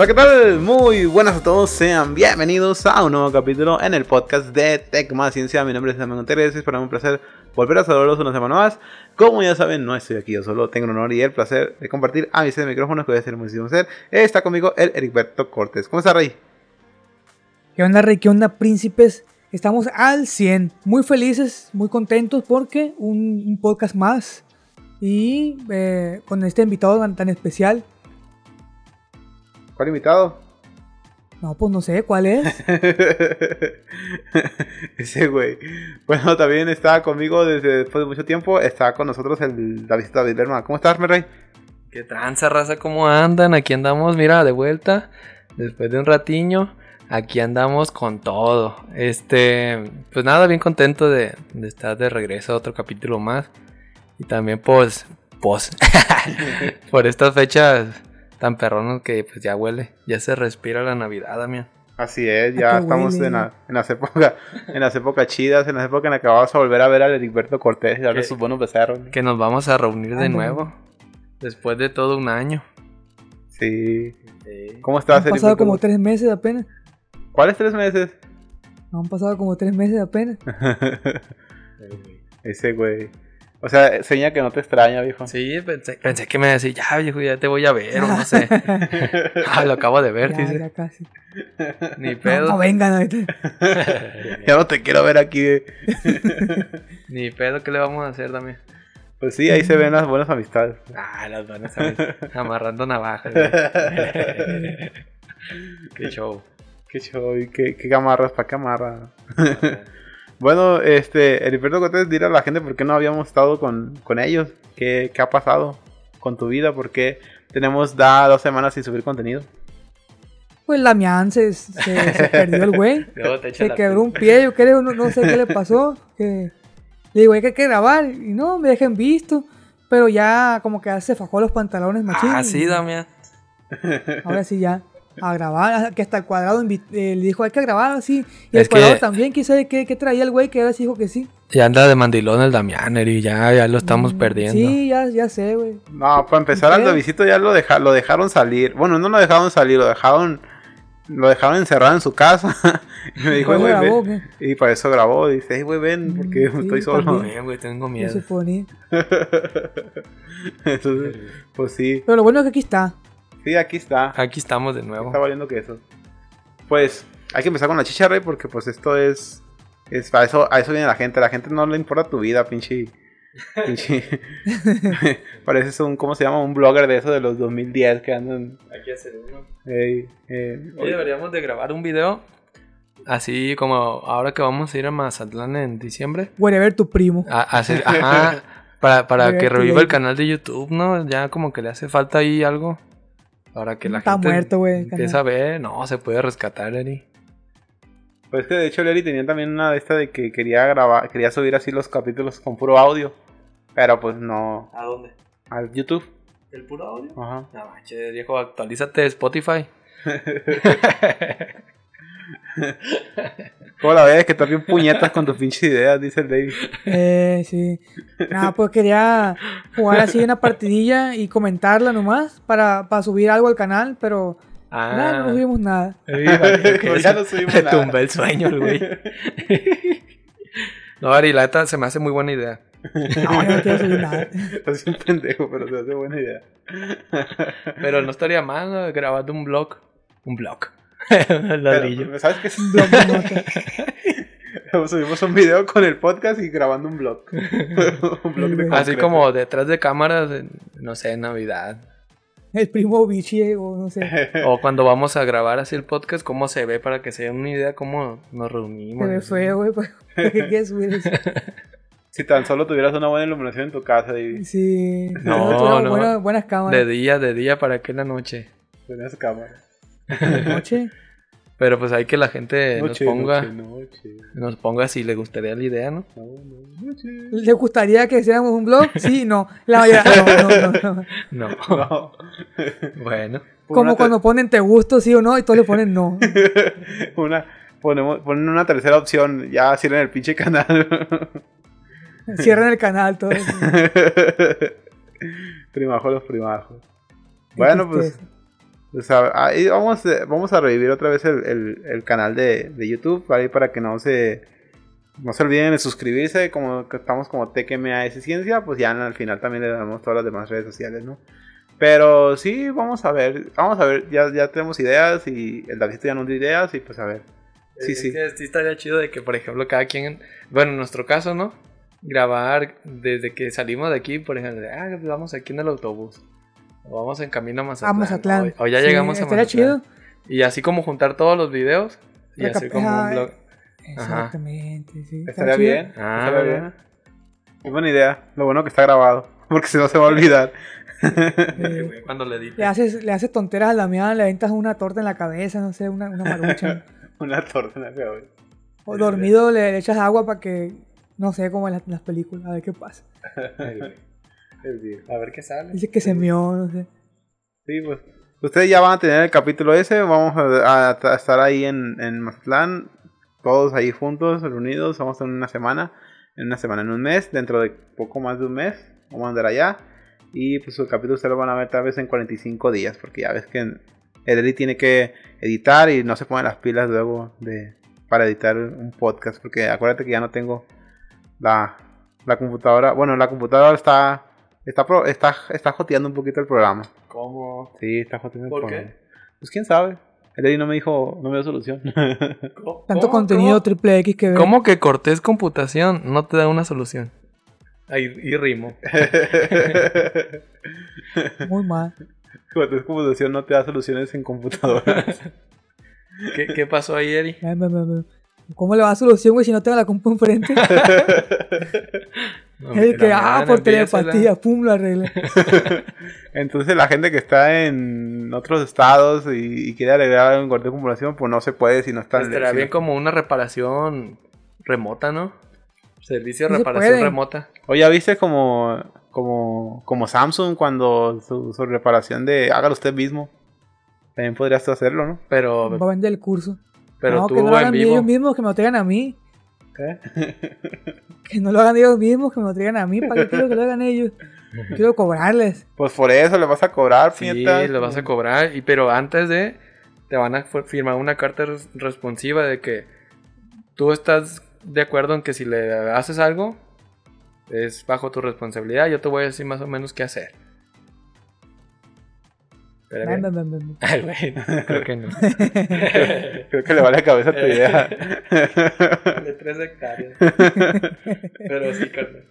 Hola, ¿qué tal? Muy buenas a todos, sean bienvenidos a un nuevo capítulo en el podcast de Tech Más Ciencia. Mi nombre es Samuel Guterres, es para mí un placer volver a saludarlos una semana más. Como ya saben, no estoy aquí yo solo, tengo el honor y el placer de compartir a mis micrófonos que voy a hacer muchísimo hacer. Está conmigo el Ericberto Cortés. ¿Cómo está, Rey? ¿Qué onda, Rey? ¿Qué onda, príncipes? Estamos al 100, muy felices, muy contentos porque un, un podcast más y eh, con este invitado tan, tan especial. ¿Cuál invitado? No, pues no sé cuál es. Ese güey. Bueno, también está conmigo desde después de mucho tiempo. Está con nosotros el David David Lerma. ¿Cómo estás, mi rey? ¿Qué tranza, raza? ¿Cómo andan? Aquí andamos, mira, de vuelta. Después de un ratiño. Aquí andamos con todo. Este, pues nada, bien contento de, de estar de regreso a otro capítulo más. Y también, pues, pues, por estas fechas tan perronos que pues ya huele, ya se respira la Navidad, Damián. Así es, ya estamos en, la, en, las épocas, en las épocas chidas, en las épocas en las que vamos a volver a ver al Heriberto Cortés y darle sus buenos becerros. Que nos vamos a reunir de nuevo, después de todo un año. Sí. sí. ¿Cómo estás, Han pasado como tres meses apenas. ¿Cuáles tres meses? Han pasado como tres meses apenas. Ese güey. O sea, seña que no te extraña, viejo. Sí, pensé, pensé que me decía, ya, viejo, ya te voy a ver, o no sé. ah, lo acabo de ver, ya, dice. ya casi. Ni pedo. No, no vengan ahorita. ya no te quiero ver aquí. eh. Ni pedo, ¿qué le vamos a hacer también? Pues sí, ahí se ven las buenas amistades. Ah, las buenas amistades. Amarrando navajas. qué show. Qué show, y qué, qué camarras, pa' camarra. Bueno, este, Heriberto Cortés, dile a la gente por qué no habíamos estado con, con ellos. ¿Qué, ¿Qué ha pasado con tu vida? ¿Por qué tenemos da dos semanas sin subir contenido? Pues Lamián se, se, se perdió el güey. Se quebró un pie, yo creo, no, no sé qué le pasó. Que le digo, hay que, hay que grabar. Y no, me dejen visto. Pero ya como que ya se fajó los pantalones machín. Ah, sí, Damián. Ahora sí ya. A grabar, que hasta el cuadrado eh, le dijo hay que grabar así. Y Es el cuadrado que- también, quién sabe qué, qué traía el güey, que ahora sí dijo que sí. Ya anda de mandilón el Damián, y ya, ya lo estamos Mm, perdiendo. Sí, ya, ya sé, güey. No, para empezar, al. Davidito ya lo, deja, lo dejaron salir. Bueno, no lo dejaron salir, lo dejaron lo dejaron encerrado en su casa. y me dijo, ¿Cómo güey, grabó, ven. Y para eso grabó. Dice, hey, güey, ven, porque Mm, sí, estoy solo. güey, tengo miedo. Entonces, pues sí. Pero lo bueno es que aquí está. Sí, aquí está. Aquí estamos de nuevo. Está valiendo que eso. Pues hay que empezar con la chicha, Rey, porque pues esto es. es a, eso, a eso viene la gente. A la gente no le importa tu vida, pinche. pinche. Pareces un. ¿Cómo se llama? Un blogger de eso de los 2010 que andan. Hay que hacer uno. ey, eh, Oye, deberíamos de grabar un video. Así como ahora que vamos a ir a Mazatlán en diciembre. Wherever tu primo. A, a hacer, ajá, para, para que reviva el canal de YouTube, ¿no? Ya como que le hace falta ahí algo. Para que la Está gente muerto, güey, el empiece a ver. No, se puede rescatar, Eri. Pues que de hecho Leri tenía también una de estas de que quería grabar, quería subir así los capítulos con puro audio. Pero pues no. ¿A dónde? Al YouTube. ¿El puro audio? Ajá. No manches, viejo, actualízate de Spotify. ¿Cómo la ves? Que estás bien puñetas con tus pinches ideas, dice el David. Eh, sí. Nada, pues quería jugar así una partidilla y comentarla nomás para, para subir algo al canal, pero Ah, nada, no subimos nada. Valió que Pues ya no subimos Le nada. tumbé el sueño el güey. no, Ari, la neta se me hace muy buena idea. No, yo no quiero subir nada. Estás un pendejo, pero se hace buena idea. Pero no estaría mal grabando un blog. Un blog. Un ladrillo. Pero, ¿Sabes qué es? Un blog de notas. Subimos un video con el podcast y grabando un blog. un blog de Así como detrás de cámaras, no sé, en Navidad. El primo bichi o no sé. O cuando vamos a grabar así el podcast, cómo se ve para que se den una idea cómo nos reunimos. Se ve feo, güey. ¿Para para qué quieres subir eso? Si tan solo tuvieras una buena iluminación en tu casa y Sí. No, no. buenas, buenas De cámaras. día, de día, ¿para qué en la noche? tenías cámara. De noche. Pero pues hay que la gente Noche, nos ponga, noche, noche. nos ponga si le gustaría la idea, ¿no? No, no, noche. ¿Le gustaría que hiciéramos un blog? Sí, no. La mayoría, no, no, no, no. No. No. bueno. Como cuando ponen te gusto, sí o no, y todos le ponen no. una ponemos ponen una tercera opción, ya cierran el pinche canal. Cierran el canal, todo. primajos los primajos. Bueno, pues O sea, ahí vamos, eh, vamos a revivir otra vez el, el- el canal de, de YouTube ahí para que no se no se olviden de suscribirse, como que estamos como TKMAS Ciencia, pues ya al final también le damos todas las demás redes sociales, ¿no? Pero sí, vamos a ver, vamos a ver, ya, ya tenemos ideas y el David ya nos dio ideas y pues a ver. Sí, Es sí. que sí estaría chido de que, por ejemplo, cada quien, bueno, en nuestro caso, ¿no? Grabar desde que salimos de aquí, por ejemplo, ah, vamos aquí en el autobús. O vamos en camino a Mazatlán. A Mazatlán. O, o ya Sí, llegamos a Mazatlán. chido. Y así como juntar todos los videos y Recap- hacer como un Ajá, blog. Ajá. Exactamente, sí. Estaría chido. bien. Ah, estaría bien. Muy buena idea. Lo bueno que está grabado, porque si no se va a olvidar. Eh, Cuando le edite. le, haces, le haces tonteras a la mía, le aventas una torta en la cabeza, no sé, una, una marucha. Una torta en la cabeza. o dormido le, le echas agua para que, no sé, como en las, en las películas, a ver qué pasa. A ver qué sale. Dice que se mió, no sé. Sí, pues. Ustedes ya van a tener el capítulo ese. Vamos a, a- a estar ahí en, en Mazatlán. Todos ahí juntos, reunidos. Vamos en una semana. En una semana, en un mes. Dentro de poco más de un mes. Vamos a andar allá. Y pues el capítulo ustedes lo van a ver tal vez en 45 días. Porque ya ves que el Edri tiene que editar y no se ponen las pilas luego de para editar un podcast. Porque acuérdate que ya no tengo la, la computadora. Bueno, la computadora está. Está, pro- está, está joteando un poquito el programa. ¿Cómo? Sí, está jodiendo el ¿Por programa. qué? Pues quién sabe. El Eddie no me dijo, no me dio solución. ¿Cómo? Tanto ¿Cómo? contenido triple X que ve. ¿Cómo que Cortés Computación no te da una solución? Ay, y rimo. Muy mal. Es computación no te da soluciones en computadoras. ¿Qué, qué pasó ahí, ve. ¿Cómo le va a dar solución, güey, si no tengo la compu enfrente? No, es el que, ah, por telepatía, pum, lo arreglé. Entonces la gente que está en otros estados y, y quiere agregar un corte de computación, pues no se puede si no está en Estaría bien como una reparación remota, ¿no? Servicio de reparación remota. O ya viste como, como, como Samsung cuando su, su reparación de hágalo usted mismo. También podrías tú hacerlo, ¿no? Pero, Va a vender el curso. pero no, tú que no lo en hagan vivo. ellos mismos, que me lo traigan a mí. Que no lo hagan ellos mismos, que me lo traigan a mí. ¿Para qué quiero que lo hagan ellos? Quiero cobrarles. Pues por eso le vas a cobrar, Sí, lo vas a cobrar. Y, pero antes de, te van a firmar una carta res- responsiva de que tú estás de acuerdo en que si le haces algo, es bajo tu responsabilidad. Yo te voy a decir más o menos qué hacer. Bien. ven, ven, ven. Ay, güey, no, creo que no. Creo que le vale la cabeza tu idea. De tres hectáreas. Pero sí, carnal.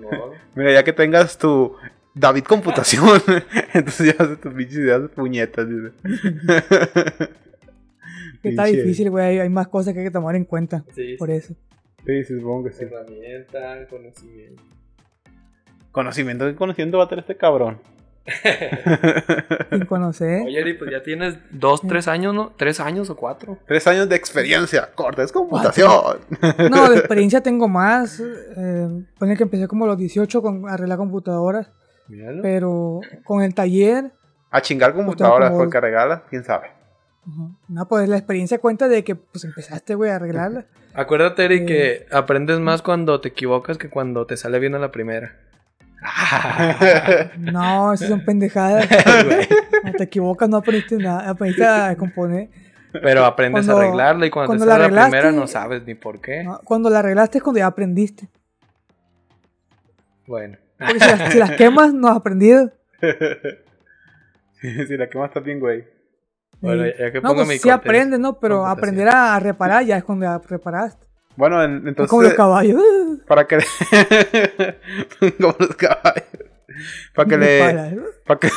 Modo. Mira, ya que tengas tu David Computación, entonces ya haces tus pinches ideas de puñetas. dice. Que está Pinche- difícil, güey. Hay, más cosas que hay que tomar en cuenta. Sí, Por eso. Sí, sí, supongo que sí. herramienta, conocimiento. Conocimiento, ¿qué conocimiento va a tener este cabrón? Sin conocer. Oye, Eri, pues ya tienes dos, tres años, ¿no? ¿Tres años o cuatro? Tres años de experiencia. Cortes computación. No, de experiencia tengo más. Eh, pone que empecé como a los 18 con arreglar computadoras. Míralo. Pero con el taller. A chingar computadoras como- por cargarlas, quién sabe. No, pues la experiencia cuenta de que pues empezaste, güey, a arreglarla. Acuérdate, Eri, Eh. que aprendes más cuando te equivocas que cuando te sale bien a la primera. No, esas son pendejadas. Te equivocas, no aprendiste nada. Aprendiste a componer. Pero aprendes Cuando- a arreglarla y cuando, cuando te sale la primera no sabes ni por qué. ¿no? Cuando la arreglaste es cuando ya aprendiste. Bueno. Porque si las, si las quemas, no has aprendido. si la quemas está bien, güey. Bueno, Sí. ya que no, pongo pues mi sí aprendes, ¿no? Pero aprender a, a reparar ya es cuando ya reparaste. Bueno, en- Es como los entonces, caballos. para que como los caballos. Para que le para que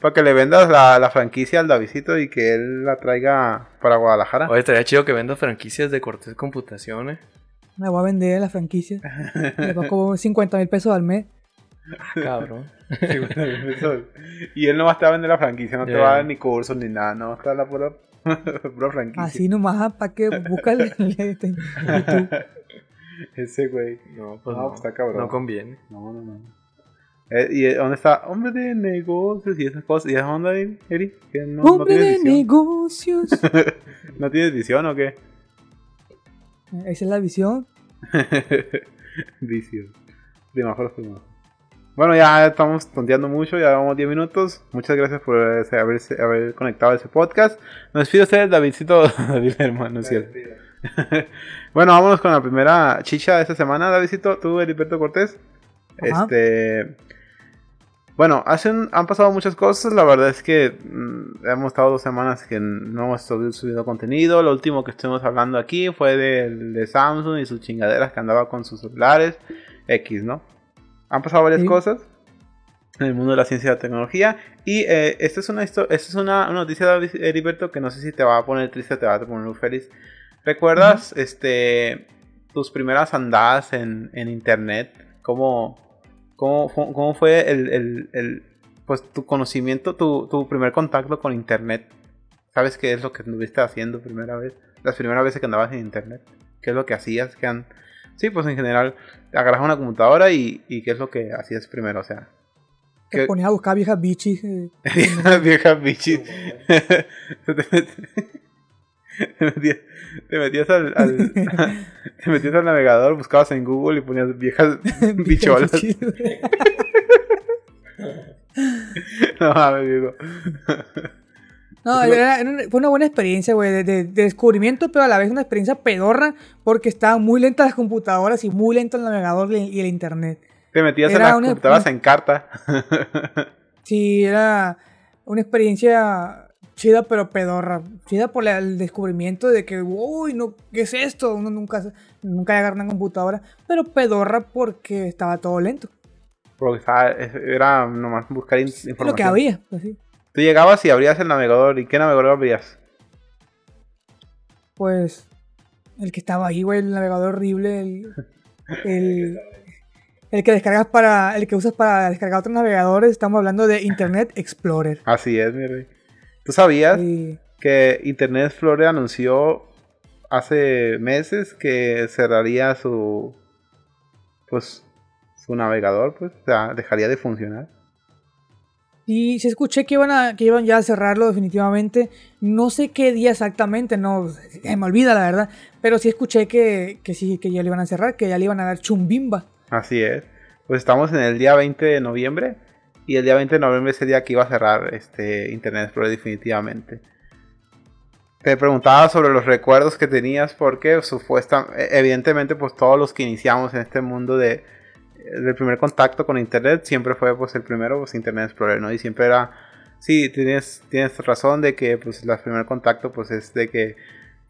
para que le vendas la, la franquicia al Davidito y que él la traiga para Guadalajara. Oye, estaría chido que vendas franquicias de Cortés Computaciones. Me voy a vender la franquicia. Me va a cobrar 50 mil pesos al mes. Ah, cabrón. Sí, bueno, eso. y él no va a estar a vender la franquicia, no te Ya. va a dar ni cursos ni nada, no, está la pura, pura franquicia. Así nomás, para que búscale en YouTube. Ese güey. No, pues No, no. pues está cabrón. No conviene. No, no, no. Eh, ¿Y eh, dónde está? Hombre de negocios y esas cosas. ¿Y esa onda, Eri? No, no Hombre tienes de edición? negocios. ¿No tienes edición o qué? Esa es la visión. Vicio. Semáforos, semáforos. Bueno, ya estamos tonteando mucho, ya vamos 10 minutos. Muchas gracias por haberse- haber conectado a ese podcast. Nos despido usted, Davidcito. David, hermano, es cierto. bueno, vámonos con la primera chicha de esta semana, Davidcito. Tú, Heriberto Cortés. Ajá. Este. Bueno, hacen, han pasado muchas cosas. La verdad es que mm, hemos estado dos semanas que no hemos subido, contenido. Lo último que estuvimos hablando aquí fue del- de, Samsung y sus chingaderas que andaba con sus celulares. X, ¿no? Han pasado varias Sí. cosas en el mundo de la ciencia y la tecnología. Y eh, esta es una esta es una, una noticia, David- Heriberto, que no sé si te va a poner triste o te va a poner muy feliz. ¿Recuerdas este, tus primeras andadas en, en internet? ¿Cómo, cómo, cómo fue el, el- el, pues, tu conocimiento, tu, tu primer contacto con internet? ¿Sabes qué es lo que estuviste haciendo primera vez? Las primeras veces que andabas en internet. ¿Qué es lo que hacías? ¿Qué han- Sí, pues en general, agarras una computadora y, y ¿qué es lo que hacías primero? O sea, Te ¿Qué? ponías a buscar viejas bichis. eh, vieja bichis. te, met- te metías, te metías al, al- te metías al navegador, buscabas en Google y ponías viejas bicholas. no mames, digo. No, era- fue una buena experiencia, güey, de, de- de descubrimiento, pero a la vez una experiencia pedorra porque estaban muy lentas las computadoras y muy lento el navegador y el internet. Te metías en las una- computadoras en carta. Sí, era una experiencia chida, pero pedorra. Chida por el descubrimiento de que, uy, no, ¿qué es esto? Uno nunca, nunca agarra una computadora, pero pedorra porque estaba todo lento. Porque estaba- era nomás buscar información. lo que había, pues sí. Tú llegabas y abrías el navegador. ¿Y qué navegador abrías? Pues el que estaba ahí, güey, el navegador horrible, el, el, el que descargas para, el que usas para descargar otros navegadores, estamos hablando de Internet Explorer. Así es, mi rey. ¿Tú sabías que Internet Explorer anunció hace meses que cerraría su pues su navegador, pues, o sea, dejaría de funcionar. Y sí escuché que iban, a, que iban ya a cerrarlo definitivamente. No sé qué día exactamente, no se me olvida la verdad. Pero sí escuché que, que sí, que ya le iban a cerrar, que ya le iban a dar chumbimba. Así es. Pues estamos en el día 20 de noviembre y el día 20 de noviembre es el día que iba a cerrar este Internet Explorer definitivamente. Te preguntaba sobre los recuerdos que tenías porque supuesta, evidentemente pues todos los que iniciamos en este mundo de del primer contacto con internet siempre fue pues el primero pues Internet Explorer, ¿no? Y siempre era sí, tienes tienes razón de que pues el primer contacto pues es de que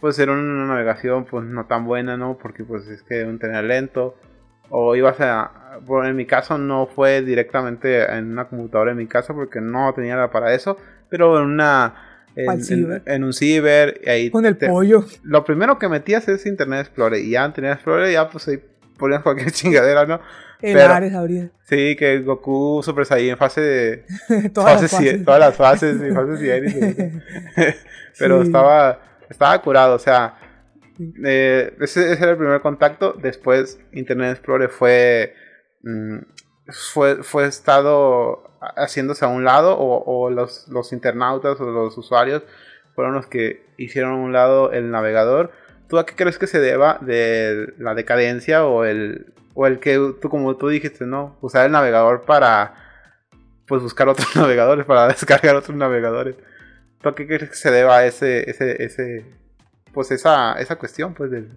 pues era una navegación pues no tan buena, ¿no? Porque pues es que un internet lento o ibas a bueno, en mi caso no fue directamente en una computadora en mi casa porque no tenía la para eso, pero en una en, en- en un ciber y ahí Con el te- pollo. lo primero que metías es Internet Explorer y ya Internet Explorer ya pues ahí ponías cualquier chingadera, ¿no? El Pero- Ares habría. Sí, que Goku Super Saiyan fase de Todas las fases todas las fases y fases. Pero Sí. estaba estaba curado, o sea, eh, ese, ese era el primer contacto. Después Internet Explorer fue mm, fue fue estado haciéndose a un lado o, o los, los internautas o los usuarios fueron los que hicieron a un lado el navegador. ¿Tú a qué crees que se deba de la decadencia o el o el que tú como tú dijiste, no, usar el navegador para pues buscar otros navegadores, para descargar otros navegadores? ¿Tú a qué crees que se deba ese ese ese pues esa esa cuestión pues del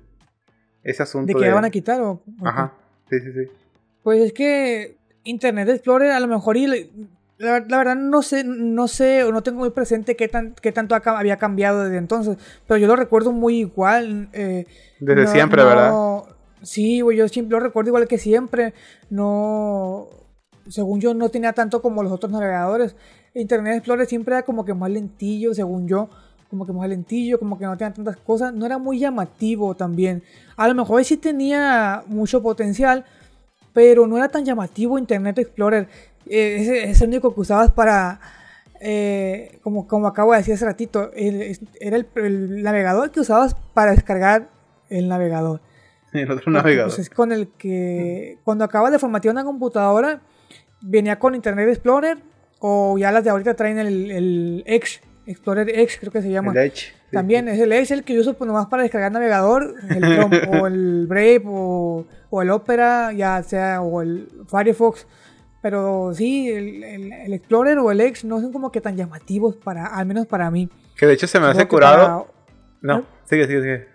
ese asunto ¿De que la van a quitar o? Ajá. Sí, sí, sí. Pues es que Internet Explorer a lo mejor y la, la verdad no sé, no sé o no tengo muy presente qué, tan, qué tanto había cambiado desde entonces, pero yo lo recuerdo muy igual. eh, Desde no- siempre, no- ¿verdad? Sí, güey, yo siempre lo recuerdo igual que siempre. No, según yo no tenía tanto como los otros navegadores. Internet Explorer siempre era como que más lentillo, según yo. Como que más lentillo, como que no tenía tantas cosas. No era muy llamativo también. A lo mejor sí tenía mucho potencial, pero no era tan llamativo Internet Explorer. Ese es el único que usabas para, eh, como, como acabo de decir hace ratito, era el navegador que usabas para descargar el navegador. El otro Porque, navegador. pues, es con el que cuando acabas de formatear una computadora, venía con Internet Explorer o ya las de ahorita traen el, el Edge, Explorer Edge creo que se llama. El Edge. sí, También es el Edge el que yo uso pues, nomás para descargar navegador, el Chrome o el Brave o, o el Opera, ya sea, o el Firefox. Pero sí, el, el- el Explorer o el Edge no son como que tan llamativos para, al menos para mí. Que de hecho se me hace curado. para- No, sigue, sigue, sigue.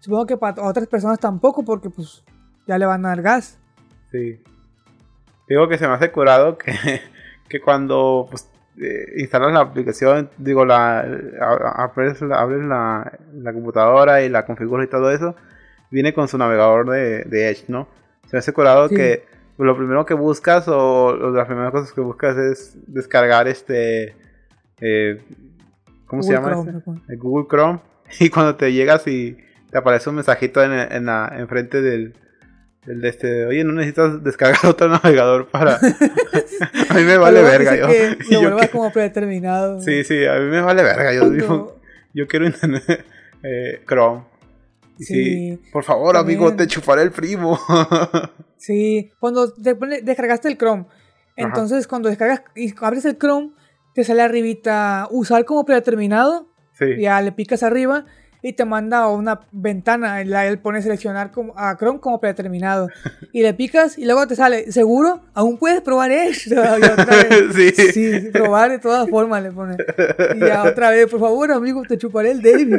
Supongo que para otras personas tampoco, porque pues ya le van a dar gas. Sí. Digo que se me hace curado que, que cuando pues, eh, instalas la aplicación, digo, la, abres, la, abres la, la computadora y la configuras y todo eso, viene con su navegador de, de Edge, ¿no? Se me hace curado Sí. que lo primero que buscas o, o las primeras cosas que buscas es descargar este... eh, ¿Cómo se llama? Chrome, este? el Google Chrome y cuando te llegas y te aparece un mensajito en, en la enfrente del, del de este oye no necesitas descargar otro navegador para a mí me vale verga yo, que y lo yo vuelvas que- como predeterminado. sí sí a mí me vale verga yo digo yo quiero internet eh, Chrome. Y sí, Sí, por favor amigo te chuparé el primo Sí, cuando te pone- descargaste el Chrome, entonces cuando descargas y abres el Chrome, te sale arribita usar como predeterminado, sí. ya le picas arriba y te manda a una ventana, la él pone seleccionar como, a Chrome como predeterminado y le picas y luego te sale, seguro, aún puedes probar esto. Y otra vez, Sí. sí, probar de todas formas le pone. Y ya otra vez, por favor, amigo, te chuparé el David.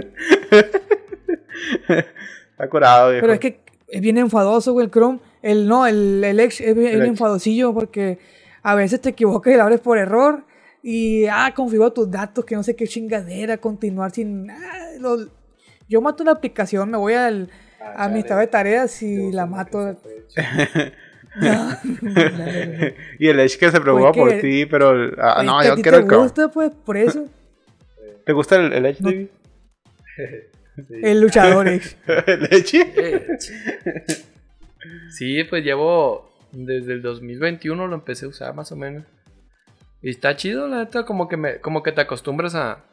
está curado viejo. Pero es que es bien enfadoso, güey, el Chrome. El no, el, el Edge es bien, enfadosillo porque a veces te equivocas y lo abres por error. Y, ah, configura tus datos, que no sé qué chingadera, continuar sin... ah, lo- yo mato una aplicación, me voy al, a mi estado de tareas y la mato. No, y el Edge que se preocupa Pues por ti pero el- ah, Pues no yo quiero te el Chrome gusta, pues, por eso. ¿te gusta el, el Edge No. David? El luchador Edge. ¿El Edge? Sí, pues llevo desde el 2021 lo empecé a usar más o menos. Y está chido, la neta, como que me, como que te acostumbras a,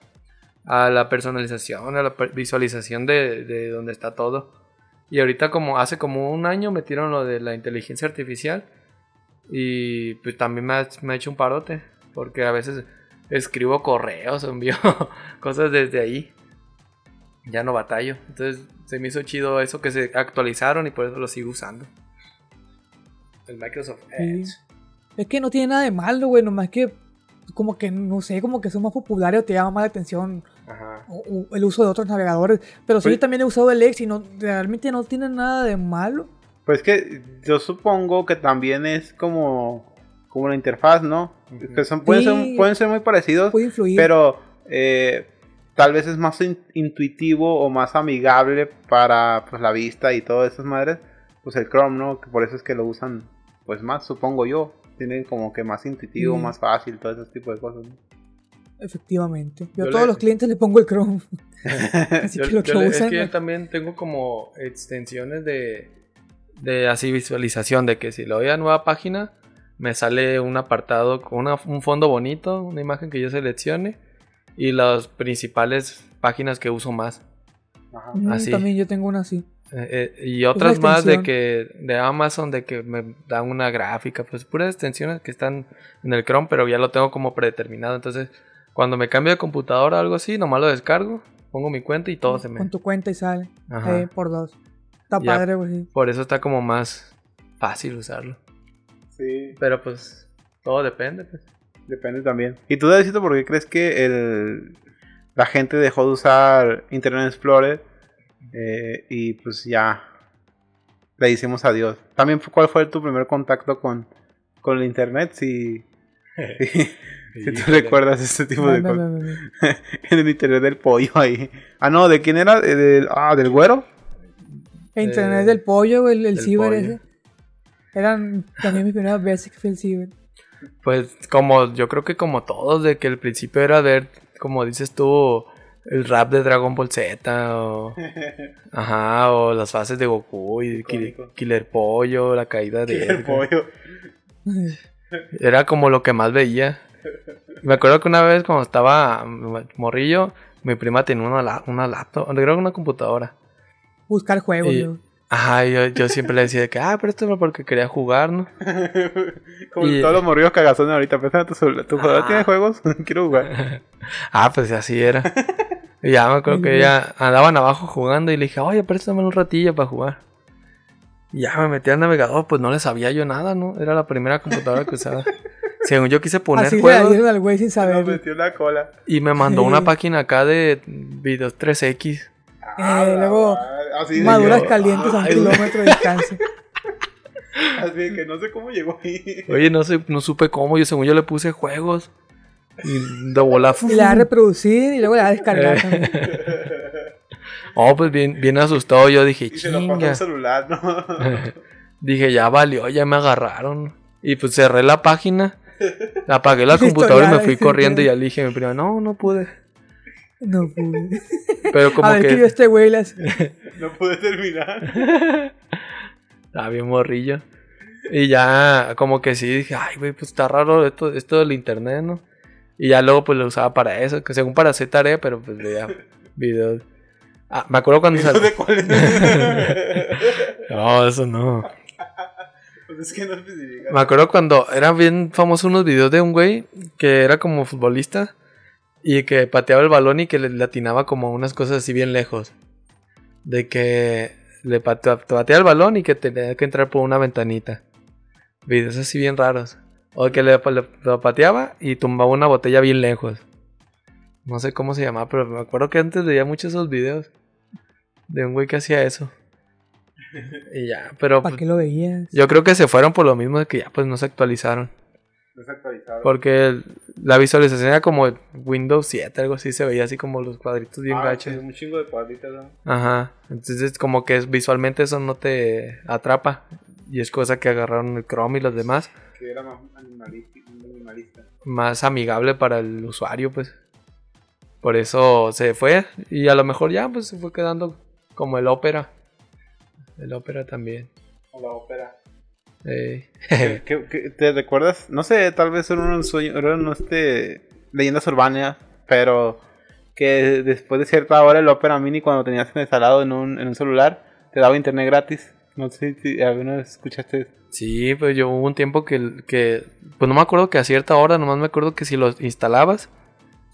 a la personalización, a la visualización de, de donde está todo. Y ahorita como hace como un año metieron lo de la inteligencia artificial. Y pues también me ha, me ha hecho un parote. Porque a veces escribo correos envío cosas desde ahí. Ya no batallo. Entonces se me hizo chido eso que se actualizaron y por eso lo sigo usando. El Microsoft Sí. Edge. Es que no tiene nada de malo, güey, nomás que como que, no sé, como que son más populares o te llama más la atención Ajá. o- o el uso de otros navegadores. Pero sí, Pues- yo también he usado el Edge y no, realmente no tiene nada de malo. Pues que yo supongo que también es como, como la interfaz, ¿no? Que son, pueden, Sí. ser, pueden ser muy parecidos, Puede influir. pero eh, tal vez es más in- intuitivo o más amigable para pues, la vista y todas esas madres. Pues el Chrome, ¿no? Que por eso es que lo usan pues más, supongo yo. Tienen como que más intuitivo, Sí. más fácil, todo ese tipo de cosas. ¿no? Efectivamente. Yo, Yo a todos le- los clientes le pongo el Chrome. Así Yo- que lo yo que usan. es que yo también tengo como extensiones de, de así visualización, de que si le doy a nueva página, me sale un apartado con una- un fondo bonito, una imagen que yo seleccione y las principales páginas que uso más. Ajá. Mm, así. También yo tengo una así. Eh, eh, y otras más de que de Amazon de que me dan una gráfica, pues puras extensiones que están en el Chrome, pero ya lo tengo como predeterminado. Entonces, cuando me cambio de computadora o algo así, nomás lo descargo, pongo mi cuenta y todo se me. Con tu cuenta y sale. Ajá. Eh, por dos. Está Ya. padre, güey. sí. Por eso está como más fácil usarlo. Sí, Pero pues todo depende. Pues. depende también. ¿Y tú, Davidito, por qué crees que el, la gente dejó de usar Internet Explorer eh, y pues ya le hicimos adiós? También, ¿cuál fue tu primer contacto con, con el Internet? Si, si, si tú recuerdas este tipo de cosas. en el Internet del pollo ahí. Ah, no, ¿de quién era? Eh, Del, ah, del güero. Internet Eh, del pollo, güey, el, el ciber pollo. ese. Eran también mis primeras veces que fui al ciber. Pues como yo creo que como todos, de que el principio era ver, como dices tú, el rap de Dragon Ball Z o... Ajá, o las fases de Goku y. Killer Pollo, la caída de... El Edgar. pollo. Era como lo que más veía. Me acuerdo que una vez cuando estaba morrillo, mi prima tenía una, una laptop, creo que una computadora. Buscar juegos, Y- güey. Ajá, yo, yo siempre le decía de que, ah, pero esto era porque quería jugar, ¿no? Como Y- todos los morrillos cagazones ahorita. Pensando, ¿tu, celular- ¿tu jugador Ah. tiene juegos? Quiero jugar. Ah, pues así era. Y ya me acuerdo que ella andaban abajo jugando y le dije, oye, préstame un ratillo para jugar. Y ya me metí al navegador, pues no le sabía yo nada, ¿no? Era la primera computadora que usaba. Según yo quise poner Así le juegos dieron al güey sin Me saber. metió la cola. y me mandó una página acá de videos 3X. Ah, luego, así Maduras calientes a un kilómetro de distancia. Así que no sé cómo llegó ahí. Oye, no sé, no supe cómo, yo según yo le puse juegos. Y de volar. Y le da a reproducir y luego le da a descargar Eh. también. Oh, pues bien, bien asustado. Yo dije, Y se lo pasó chinga. un celular, ¿no? Dije, ya valió, ya me agarraron. Y pues cerré la página. Apagué la computadora y me fui corriendo y ya le dije a mi prima, no, no pude. No pude. Pero como a ver que este güey. Las... No pude terminar. estaba bien morrillo. Y ya, como que sí, dije, ay, güey, pues está raro esto, esto del internet, ¿no? Y ya luego pues lo usaba para eso, que según para hacer tarea, pero pues veía videos. Ah, me acuerdo cuando ¿Eso sal- de cuál es? No, eso no. Pues. Me acuerdo cuando eran bien famosos unos videos de un güey que era como futbolista y que pateaba el balón y que le latinaba como unas cosas así bien lejos. De que le patea- pateaba el balón y que tenía que entrar por una ventanita. Videos así bien raros. O que le, pateaba y tumbaba una botella bien lejos. No sé cómo se llamaba, pero me acuerdo que antes veía muchos esos videos. De un güey que hacía eso. Y ya, pero ¿Para pues, qué lo veías? yo creo que se fueron por lo mismo de que ya pues no se actualizaron. Desactualizado. Porque el- la visualización era como Windows 7, algo así, se veía así como los cuadritos bien Ah, gachos. sí, un chingo de cuadritos, ¿no? Ajá. Entonces como que visualmente eso no te atrapa. Y es cosa que agarraron el Chrome y los demás. Que era más animalista. minimalista. Más amigable para el usuario, pues. Por eso se fue. Y a lo mejor ya pues se fue quedando como el Opera. El Opera también. O la ópera. Ey. ¿Qué- qué- qué- ¿Te recuerdas? No sé, tal vez eran unos sueños, eran este, leyendas urbanas, pero que después de cierta hora el Opera Mini cuando tenías instalado en un, en un celular te daba internet gratis. No sé si alguna vez escuchaste. Sí, pues yo hubo un tiempo que, que, pues no me acuerdo que a cierta hora, nomás me acuerdo que si lo instalabas,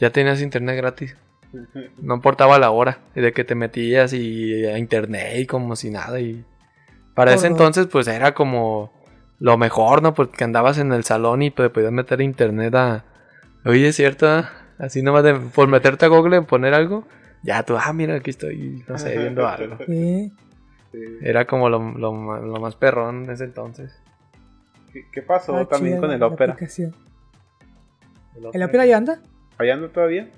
ya tenías internet gratis. No importaba la hora, y de que te metías y a internet y como si nada. Y para ese entonces, pues era como lo mejor, ¿no? Porque andabas en el salón y pues, podías meter internet a. Oye, es cierto, ¿eh? así nomás de, por meterte a Google, poner algo, ya tú, ah, mira, aquí estoy, no sé, viendo algo. Sí. Era como lo, lo, más perrón en ese entonces. ¿Qué, qué pasó Ah, también chida con el Opera? ¿El Opera ya anda? ¿Allá anda todavía?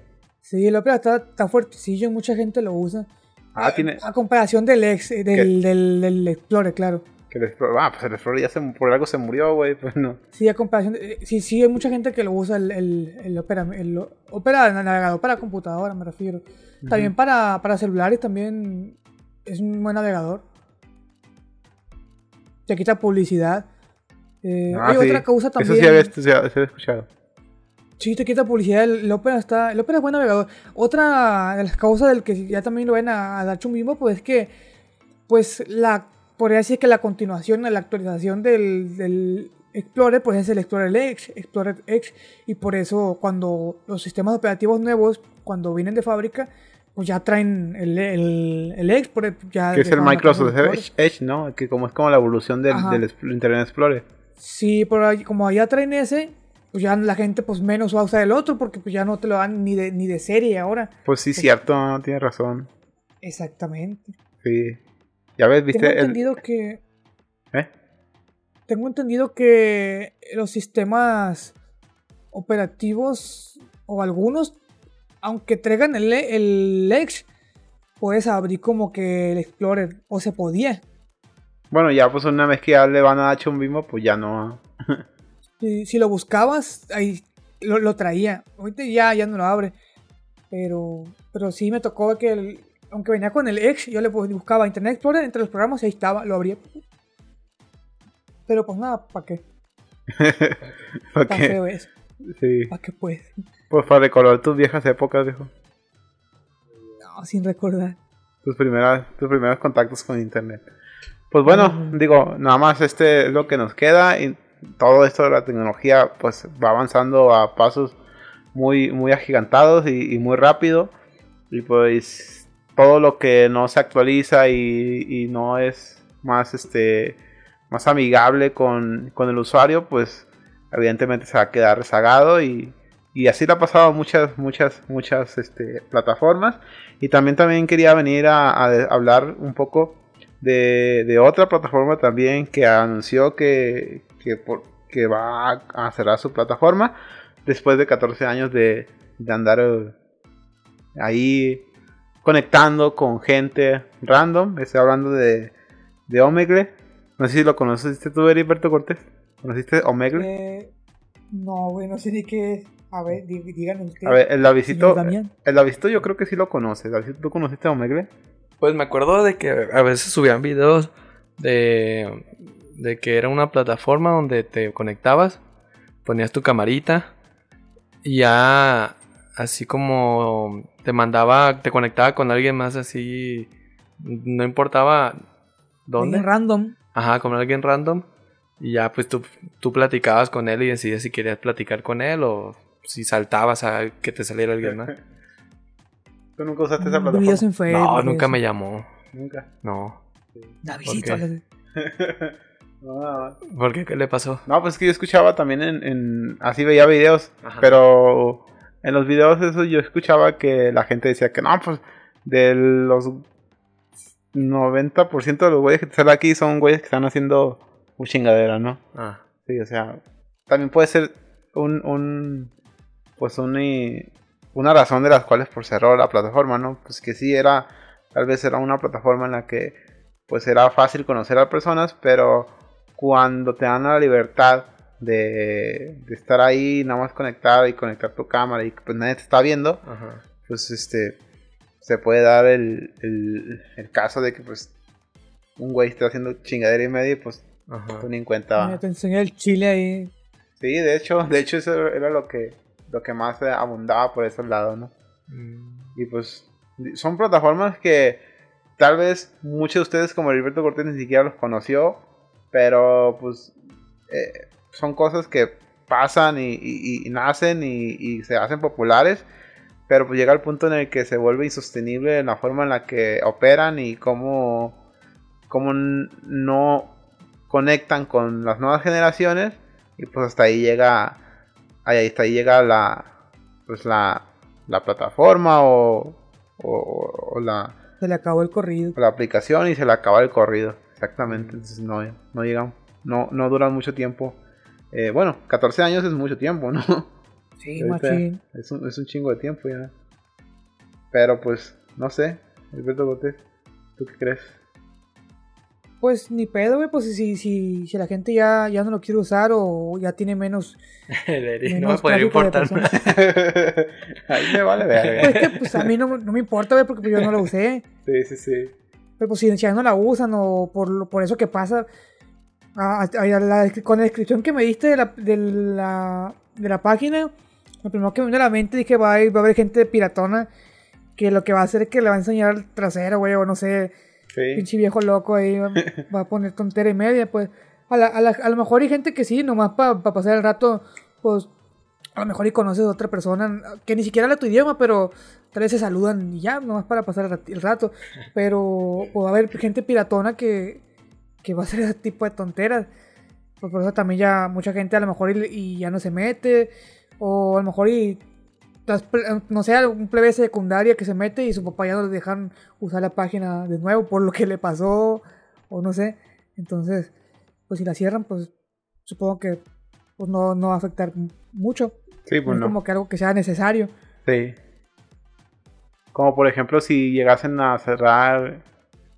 Sí, el Opera está, está fuertecillo, mucha gente lo usa. Ah, Eh, tiene. A comparación del ex, eh, del, del, del Explorer, claro. Que el Explorer- ah, pues el Explorer ya se, por algo se murió, güey. Pues no. Sí, a comparación. de- eh, sí, sí, hay mucha gente que lo usa el, el, el Opera. El Opera navegador para computadora, me refiero. También para, para celulares, también es un buen navegador. Te quita publicidad. Eh, Ah, oye, sí. otra cosa también. Eso había- sí había escuchado. Sí, te quita publicidad. El, el Opera está. El Opera es buen navegador. Otra de las causas del que ya también lo ven a, a dar chumbismo, pues es que. Pues la. Podría decir que la continuación, la actualización del, del Explorer, pues es el Explorer X, Explorer X. Y por eso, cuando los sistemas operativos nuevos, cuando vienen de fábrica, pues ya traen el, el, el Ya Que es el Microsoft. Edge, ¿no? Que como es como la evolución del, del Internet Explorer. Sí, pero como ya traen ese, pues ya la gente pues menos va a usar el otro porque pues ya no te lo dan ni de, ni de serie ahora. Pues sí, cierto, no, tienes razón. Exactamente. Sí. Ya ves, Tengo viste el. entendido que ¿Eh? tengo entendido que los sistemas operativos o algunos, aunque traigan el, el Edge, puedes abrir como que el Explorer o se podía. Bueno, ya pues una vez que ya le van a dar chumbismo, pues ya no. Si, si lo buscabas, ahí lo, lo traía. Ahorita ya, ya no lo abre. Pero, pero sí me tocó que, el- aunque venía con el Edge, yo le bu- buscaba Internet Explorer entre los programas y ahí estaba, lo abría. Pero pues nada, ¿para qué? ¿Para Tan qué? feo es. Sí. ¿Para qué pues? Pues para recordar tus viejas épocas, dijo. No, sin recordar. Tus primeras, tus primeros contactos con internet. Pues bueno, digo, nada más este es lo que nos queda. Y todo esto de la tecnología, pues va avanzando a pasos muy, muy agigantados y, muy rápido. Y pues todo lo que no se actualiza y, no es más este más amigable con, con el usuario, pues evidentemente se va a quedar rezagado y, y así le ha pasado muchas, muchas, muchas este, plataformas. Y también, también quería venir a, a hablar un poco de, de, otra plataforma también que anunció que, que, por, que, va a cerrar su plataforma después de 14 años de, de andar eh, ahí conectando con gente random. Estoy hablando de, de Omegle. No sé si lo conociste tú, Heriberto Cortés. ¿Conociste Omegle? Eh, no, güey, no sé ni qué es. A ver, díganos ustedes. A ver, el Davidito, el Davidito yo creo que sí lo conoce. Davidito, ¿tú conociste a Omegle? Pues me acuerdo de que a veces subían videos de, de que era una plataforma donde te conectabas, ponías tu camarita y ya así como te mandaba, te conectaba con alguien más así, no importaba dónde. Alguien random. Ajá, con alguien random. Y ya pues tú, tú platicabas con él y decidías si querías platicar con él o si saltabas a que te saliera alguien más. ¿Tú nunca usaste esa plataforma? En Facebook, no, nunca me llamó. Nunca. No. Davidito. ¿Por qué? ¿Qué le pasó? No, pues es que yo escuchaba también en... en así veía videos, Ajá. pero en los videos esos yo escuchaba que la gente decía que no, pues de los 90% de los güeyes que salen aquí son güeyes que están haciendo un chingadera, ¿no? Ah. Sí, o sea, también puede ser un, un pues un, una razón de las cuales por cerró la plataforma, ¿no? Pues que sí era, tal vez era una plataforma en la que pues era fácil conocer a personas, pero cuando te dan la libertad de, de estar ahí nada más conectado y conectar tu cámara y pues nadie te está viendo, Ajá. pues este se puede dar el, el, el, caso de que pues un güey esté haciendo chingadera y media y pues Ajá. tú ni en cuenta. Mira, te enseñé el chile ahí. Sí, de hecho, de hecho eso era lo que lo que más abundaba por esos lados, ¿no? Mm. Y pues son plataformas que tal vez muchos de ustedes como Heriberto Cortés ni siquiera los conoció, pero pues eh, son cosas que pasan y, y, y nacen y, y, se hacen populares, pero pues llega el punto en el que se vuelve insostenible la forma en la que operan y cómo, cómo no conectan con las nuevas generaciones y pues hasta ahí llega ahí hasta ahí llega la pues la, la plataforma o, o, o, la se le acabó el corrido. la aplicación y se le acaba el corrido exactamente entonces no no llegan no no duran mucho tiempo eh, bueno 14 años es mucho tiempo no sí machín es un, es un chingo de tiempo ya pero pues no sé Alberto Botes tú qué crees pues ni pedo, güey, pues si, si, si la gente ya, ya no lo quiere usar o ya tiene menos... menos no me podría importar. Ahí me vale ver. Pues que pues a mí no, no me importa, güey, porque yo no lo usé. Sí, sí, sí. Pero pues si ya no la usan o por, por eso que pasa... A, a, a la, con la descripción que me diste de la, de la, de la página, lo primero que me vino a la mente dije va a, va a haber gente piratona que lo que va a hacer es que le va a enseñar el trasero, güey, o no sé... Sí. Pinche viejo loco ahí va, va, a poner tontera y media, pues. A, la, a, la, a lo mejor hay gente que sí, nomás para pa pasar el rato, pues. A lo mejor y conoces a otra persona que ni siquiera habla tu idioma, pero tal vez se saludan y ya, nomás para pasar el rato. Pero o va a haber gente piratona que, que va a hacer ese tipo de tonteras. Pues por eso también ya mucha gente a lo mejor y, ya no se mete. O a lo mejor y no sé, un plebe secundaria que se mete y su papá ya no le dejan usar la página de nuevo por lo que le pasó o no sé. Entonces, pues si la cierran, pues supongo que pues no, no va a afectar mucho. Sí, pues no es como que algo que sea necesario. Sí. Como por ejemplo si llegasen a cerrar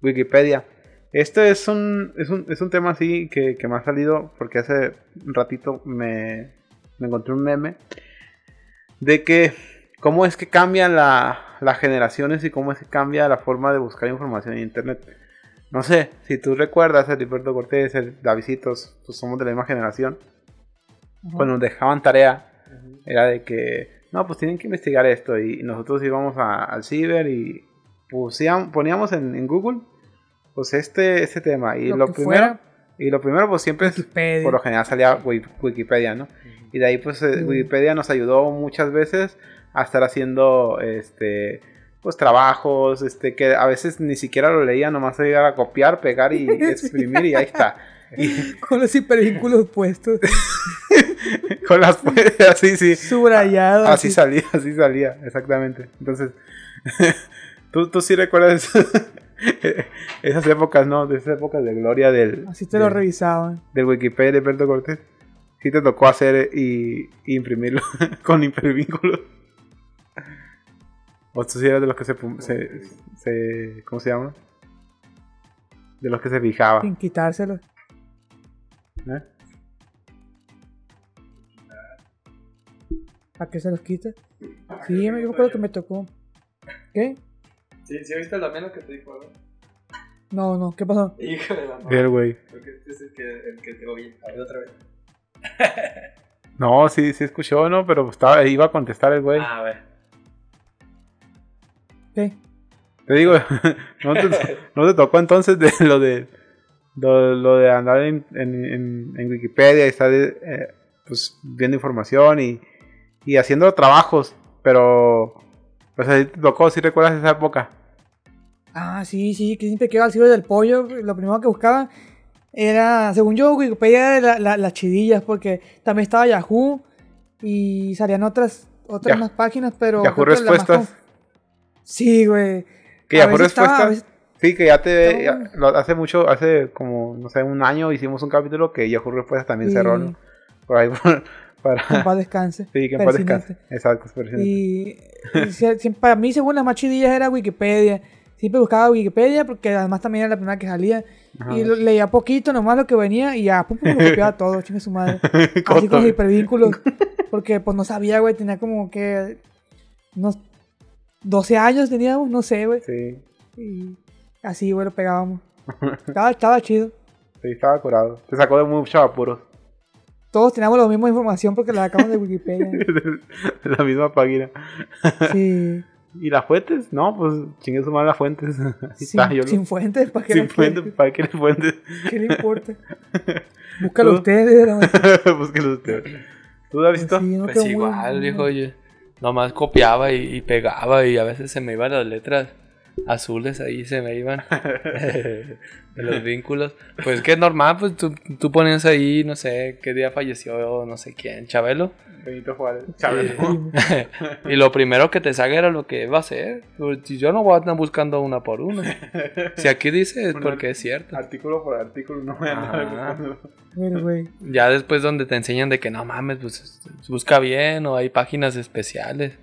Wikipedia. Esto es un, es un, es un tema así que, que me ha salido porque hace un ratito me, me encontré un meme de que cómo es que cambian la, las generaciones y cómo es que cambia la forma de buscar información en internet. No sé, si tú recuerdas, el Heriberto Cortés, el Davisitos, pues somos de la misma generación. -huh. Cuando nos dejaban tarea. Era de que, no, pues tienen que investigar esto. Y nosotros íbamos a, al ciber y pusíamos, poníamos en, en, Google, pues este, este tema. Y lo, lo primero, fuera. y lo primero, pues siempre, Wikipedia. por lo general salía Wikipedia, ¿no? Y de ahí pues mm. Wikipedia nos ayudó muchas veces a estar haciendo este pues trabajos, este, que a veces ni siquiera lo leía, nomás se iba a copiar, pegar y exprimir y ahí está. Con los hipervínculos puestos. con las así, sí. Subrayados. Así salía, así salía, exactamente. Entonces, ¿tú, tú sí recuerdas esas épocas, ¿no? De esas épocas de gloria del, Así te lo revisaban. del Wikipedia de Alberto Cortés. Sí te tocó hacer y, y imprimirlo con hipervínculos. O tú sí eras de los que se, pu- se, se- ¿Cómo se llama? De los que se fijaba. Sin quitárselo. ¿Eh? ¿Para qué se los quita? Sí, yo me acuerdo que me tocó. ¿Qué? Sí, sí, viste lo menos que te dijo, ¿no? No, no, ¿qué pasó? Hijo de la El güey. Porque este es el que, el que te oye. A ver otra vez. No, sí, sí escuchó, ¿no? Pero estaba, iba a contestar el güey. a ver. ¿Qué? Te digo, ¿no te, no te tocó entonces de lo de lo, lo de andar en, en- en- Wikipedia y estar eh, pues viendo información y, y haciendo trabajos, pero pues ahí te tocó, si recuerdas esa época. Ah, sí, sí, que siempre que iba al ciber del pollo, lo primero que buscaba era, según yo, Wikipedia la- la- las chidillas, porque también estaba Yahoo y salían otras otras más páginas, pero... Yahoo más Respuestas. Sí, güey. Que Yahoo estaba- Respuestas, veces- sí, que ya te ya- lo- hace mucho, hace como no sé un año hicimos un capítulo que Yahoo Respuestas también Sí. cerró, ¿no? Por ahí por- para Que en paz descanse. sí, que en paz descanse. Exacto. Y, y para mí, según las más chidillas, era Wikipedia. Siempre buscaba Wikipedia porque además también era la primera que salía. Ajá. Y lo- leía poquito nomás lo que venía y ya, pum, pum, lo copiaba todo, chingue su madre. Así con los hipervínculos. Porque pues no sabía, güey, tenía como que unos 12 años teníamos, no sé, güey. Sí, Y así, güey, lo pegábamos. Estaba, estaba chido. sí, estaba curado. Te sacó de muchos apuros. Todos teníamos la misma información porque la sacamos de Wikipedia. de la misma página. Sí. ¿Y las fuentes? No, pues chingue su madre las fuentes. Sin, está, yo lo- sin fuentes, ¿para qué sin fuentes? ¿para qué las fuentes? ¿Qué le importa? Búscalo ¿Tú? ustedes. ¿no? Búsquelo usted. ¿Tú, Davidito? Sí, no Pues igual, viejo, oye. Nomás copiaba y, y pegaba y a veces se me iban las letras azules ahí, se me iban de los vínculos. Pues que es normal, pues tú, tú ponías ahí, no sé, qué día falleció, no sé quién, Chabelo. Benito Juárez. y lo primero que te salga era lo que iba a hacer. Pues, si yo no voy a andar buscando una por una. Si aquí dice es Una- porque es cierto. Artículo por artículo, no voy a andar buscando. Pero, güey. Ya después donde te enseñan de que no mames, pues busca bien o hay páginas especiales.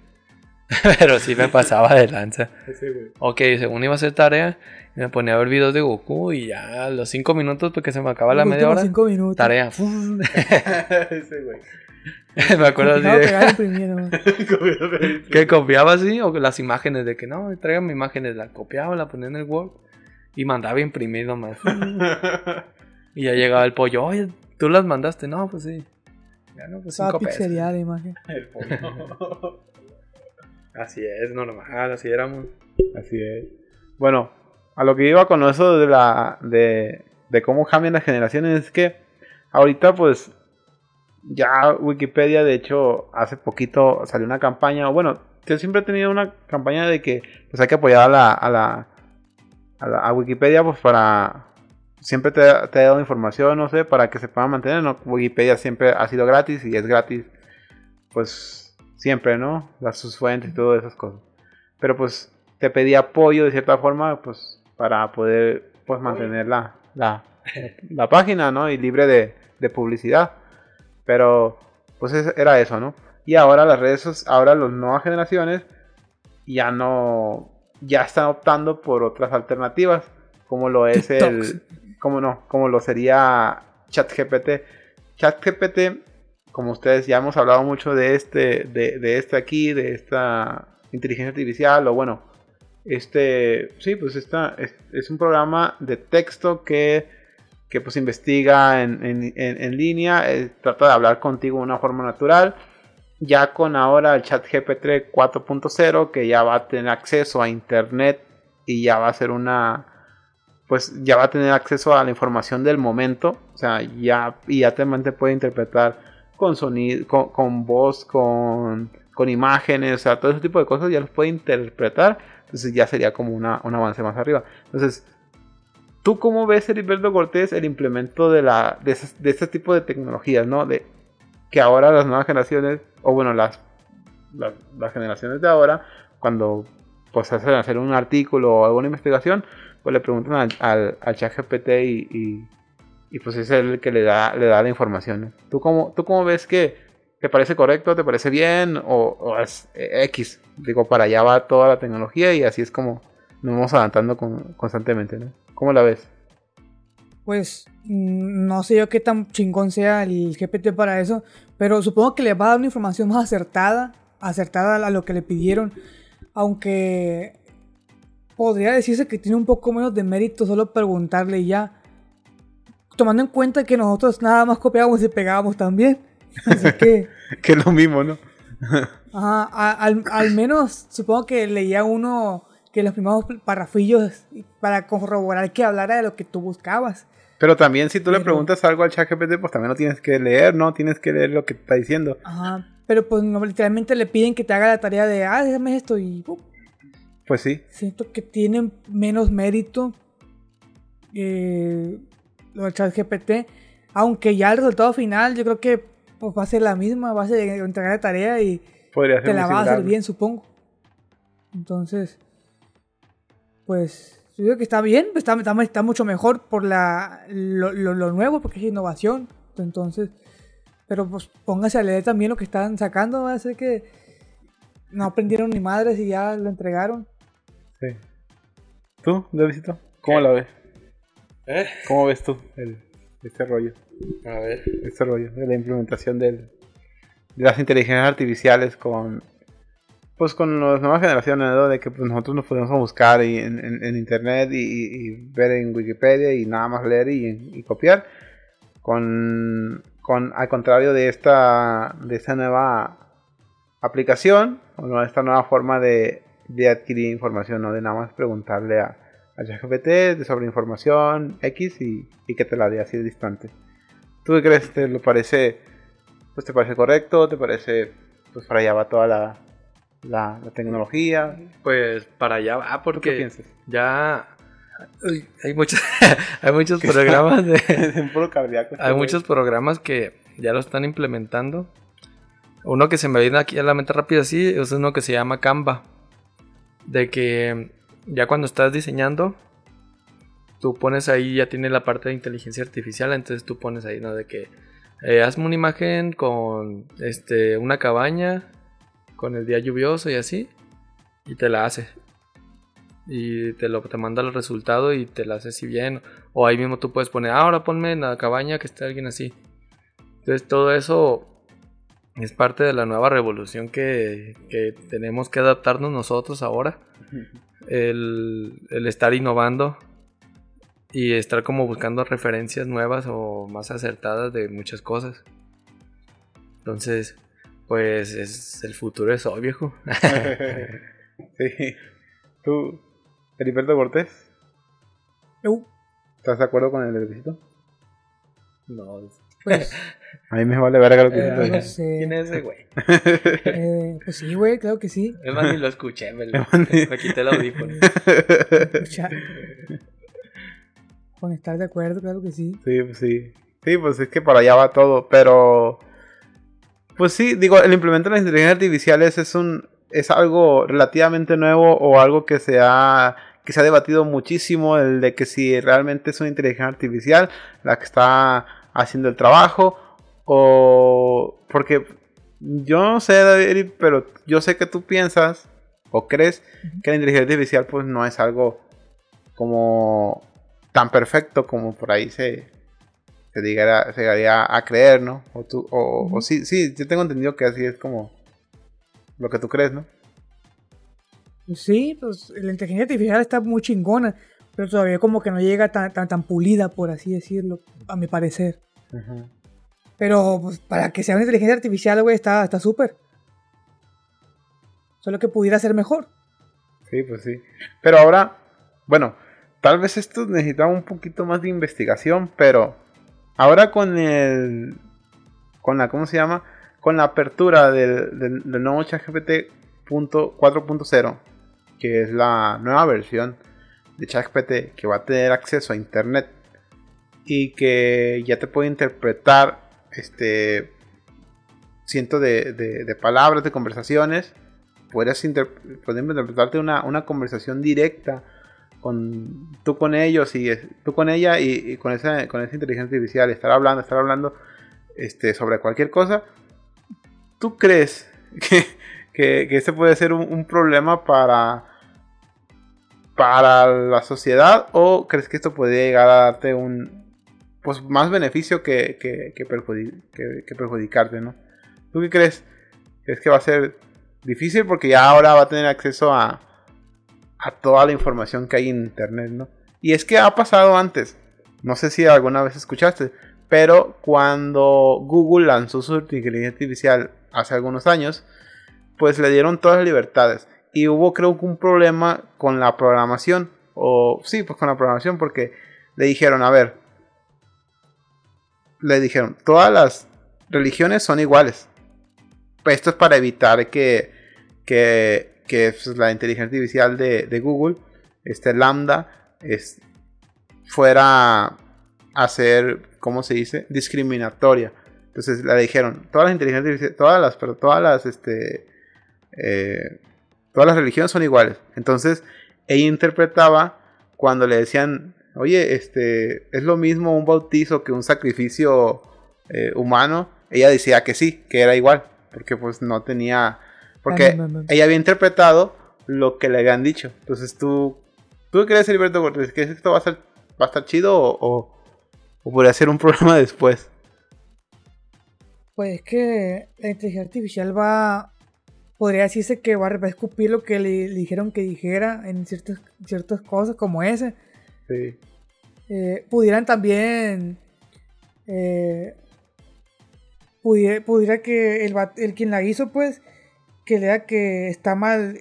Pero sí me pasaba de lanza. Güey. Ok, según iba a hacer tarea, me ponía a ver videos de Goku y ya a los 5 minutos porque se me acaba la media hora. cinco minutos. Tarea. Ese, güey. me acuerdo así de que copiaba así o las imágenes de que no, tráigame imágenes, la copiaba, la ponía en el Word y mandaba imprimir nomás. y ya llegaba el pollo, oye, ¿tú las mandaste? No, pues sí. Ya no, pues Estaba 5 pesos. pixeleada la imagen. El pollo. Así es, normal, así éramos. Así es. Bueno, a lo que iba con eso de la de, de cómo cambian las generaciones es que ahorita pues ya Wikipedia de hecho hace poquito salió una campaña, bueno, yo siempre he tenido una campaña de que pues hay que apoyar a la a la a, la- a Wikipedia pues para siempre te, te he dado información, no sé, para que se pueda mantener, ¿no? Wikipedia siempre ha sido gratis y es gratis pues siempre, ¿no? Las sus fuentes y todas esas cosas. Pero pues te pedí apoyo de cierta forma, pues para poder pues mantener la, la, la página, ¿no? Y libre de, de publicidad. Pero pues es- era eso, ¿no? Y ahora las redes, ahora las nuevas generaciones ya no, ya están optando por otras alternativas, como lo es TikToks. el, como no, como lo sería ChatGPT. ChatGPT, como ustedes ya hemos hablado mucho de este, de, de este aquí, de esta inteligencia artificial, o bueno, este, sí, pues esta es, un programa de texto que, que pues investiga en, en- en- en línea, eh, trata de hablar contigo de una forma natural. Ya con ahora el chat GPT 4.0 que ya va a tener acceso a internet y ya va a ser una pues ya va a tener acceso a la información del momento, o sea, ya y ya también te puede interpretar con sonido, con, con voz, con con imágenes, o sea, todo ese tipo de cosas ya los puede interpretar. Entonces ya sería como una, un avance más arriba. Entonces, ¿tú cómo ves, Heriberto Cortés, el implemento de, la, de, de este tipo de tecnologías, ¿no? De que ahora las nuevas generaciones, o bueno, las, las, las generaciones de ahora, cuando pues hacen hacer un artículo o alguna investigación, pues le preguntan al, al, al chat GPT y, y, pues es el que le da, le da la información. ¿Tú, cómo, ¿Tú cómo ves que te parece correcto, te parece bien o, es X? Digo, para allá va toda la tecnología y así es como nos vamos adelantando constantemente, ¿no? ¿Cómo la ves? Pues mm, no sé yo qué tan chingón sea el GPT para eso, pero supongo que le va a dar una información más acertada, acertada a lo que le pidieron, aunque podría decirse que tiene un poco menos de mérito solo preguntarle ya. Tomando en cuenta que nosotros nada más copiábamos y pegábamos también. Así que. que es lo mismo, ¿no? ajá, al, al, menos supongo que leía uno que los primeros parrafillos para corroborar que hablara de lo que tú buscabas. Pero también si tú le preguntas algo al chat GPT, pues también lo tienes que leer, ¿no? Tienes que leer lo que está diciendo. Ajá, pero pues no, literalmente le piden que te haga la tarea de, ah, déjame esto y... Pues sí. Siento que tienen menos mérito eh, lo del chat GPT. Aunque ya el resultado final yo creo que pues, va a ser la misma, va a ser entregar la tarea y te la va a hacer bien, supongo. Entonces, pues yo creo que está bien, está, está, mucho mejor por la, lo, lo, nuevo, porque es innovación. Entonces, pero pues póngase a leer también lo que están sacando, va a ser que no aprendieron ni madres y ya lo entregaron. Sí. ¿Tú, Davidito? ¿Cómo la ves? ¿Eh? ¿Cómo ves tú el, este rollo? A ver. Este rollo de la implementación del, de las inteligencias artificiales con pues con las nuevas generaciones, ¿no? De que pues, nosotros nos podemos buscar en, en, internet y, ver en Wikipedia y nada más leer y, copiar. Con, con, al contrario de esta, de esta nueva aplicación, o esta nueva forma de, de adquirir información, ¿no? De nada más preguntarle a, a ChatGPT sobre información X y, y, que te la dé así de distante. ¿Tú qué crees? ¿Te lo parece, pues te parece correcto? ¿Te parece, pues para allá va toda la, la, tecnología? Pues para allá va, porque qué piensas? ya hay muchos, hay muchos programas de, hay muchos programas que ya lo están implementando. Uno que se me viene aquí a la mente rápido así es uno que se llama Canva de que ya cuando estás diseñando, tú pones ahí, ya tiene la parte de inteligencia artificial, entonces tú pones ahí, ¿no? De que eh, hazme una imagen con este, una cabaña, con el día lluvioso y así, y te la hace. Y te, lo, te manda el resultado y te la hace si bien. O ahí mismo tú puedes poner, ah, ahora ponme en la cabaña que esté alguien así. Entonces todo eso es parte de la nueva revolución que, tenemos que adaptarnos nosotros ahora. El, estar innovando y estar como buscando referencias nuevas o más acertadas de muchas cosas. Entonces, pues es, el futuro es obvio. sí. ¿Tú, Heriberto Cortés? ¿Estás de acuerdo con el visito? No, pues, a mí me vale verga lo que eh, no sé. ¿Quién es ese güey? Eh, pues sí, güey, claro que sí. Es más, ni lo escuché, me, lo, me quité el audífono. Con estar de acuerdo, claro que sí. Sí, pues sí. Sí, pues es que para allá va todo, pero... Pues sí, digo, el implemento de las inteligencias artificiales es un... Es algo relativamente nuevo o algo que se ha que se ha debatido muchísimo el de que si realmente es una inteligencia artificial la que está haciendo el trabajo o porque yo no sé David, pero yo sé que tú piensas o crees que la inteligencia artificial pues no es algo como tan perfecto como por ahí se se llegaría a creer, ¿no? O, tú, o, sí, sí, yo tengo entendido que así es como lo que tú crees, ¿no? Sí, pues la inteligencia artificial está muy chingona, pero todavía como que no llega tan, tan, pulida, por así decirlo, a mi parecer. Pero pues, para que sea una inteligencia artificial, güey, está súper. Solo que pudiera ser mejor. Sí, pues sí. Pero ahora, bueno, tal vez esto necesitaba un poquito más de investigación, pero ahora con el... Con la, ¿cómo se llama? con la apertura del, del, del nuevo ChatGPT 4.0, que es la nueva versión de ChatGPT que va a tener acceso a internet y que ya te puede interpretar este cientos de, de, palabras, de conversaciones. Puedes interpretarte una, una, conversación directa con tú con ellos y tú con ella y, con, esa, con esa inteligencia artificial, estar hablando, estar hablando este, sobre cualquier cosa. ¿Tú crees que, que, ese puede ser un problema para para la sociedad o crees que esto podría llegar a darte un pues más beneficio que, que, que, perjudicarte, ¿no? ¿Tú qué crees? ¿Crees que va a ser difícil? Porque ya ahora va a tener acceso a, a toda la información que hay en internet, ¿no? Y es que ha pasado antes. No sé si alguna vez escuchaste, pero cuando Google lanzó su inteligencia artificial hace algunos años, pues le dieron todas las libertades y hubo creo que un problema con la programación. O sí, pues con la programación porque le dijeron, a ver, le dijeron, todas las religiones son iguales. Esto es para evitar que, que, que pues, la inteligencia artificial de, de, Google, este Lambda, es, fuera a ser, ¿cómo se dice? Discriminatoria. Entonces le dijeron, todas las inteligencias todas las, pero todas las, este, eh, Todas las religiones son iguales. Entonces, ella interpretaba cuando le decían, oye, este, es lo mismo un bautizo que un sacrificio eh, humano. Ella decía que sí, que era igual, porque pues no tenía, porque ella había interpretado lo que le habían dicho. Entonces tú, ¿tú qué crees, Heriberto Cortés? ¿Crees que esto va a, ser, va a estar chido o, o, podría ser un problema después? Pues es que la inteligencia artificial va podría decirse que va a escupir lo que le, dijeron que dijera en ciertas, ciertas cosas como ese. Sí. Eh, pudieran también... Eh, pudiera, que el, el, quien la hizo, pues, que lea que está mal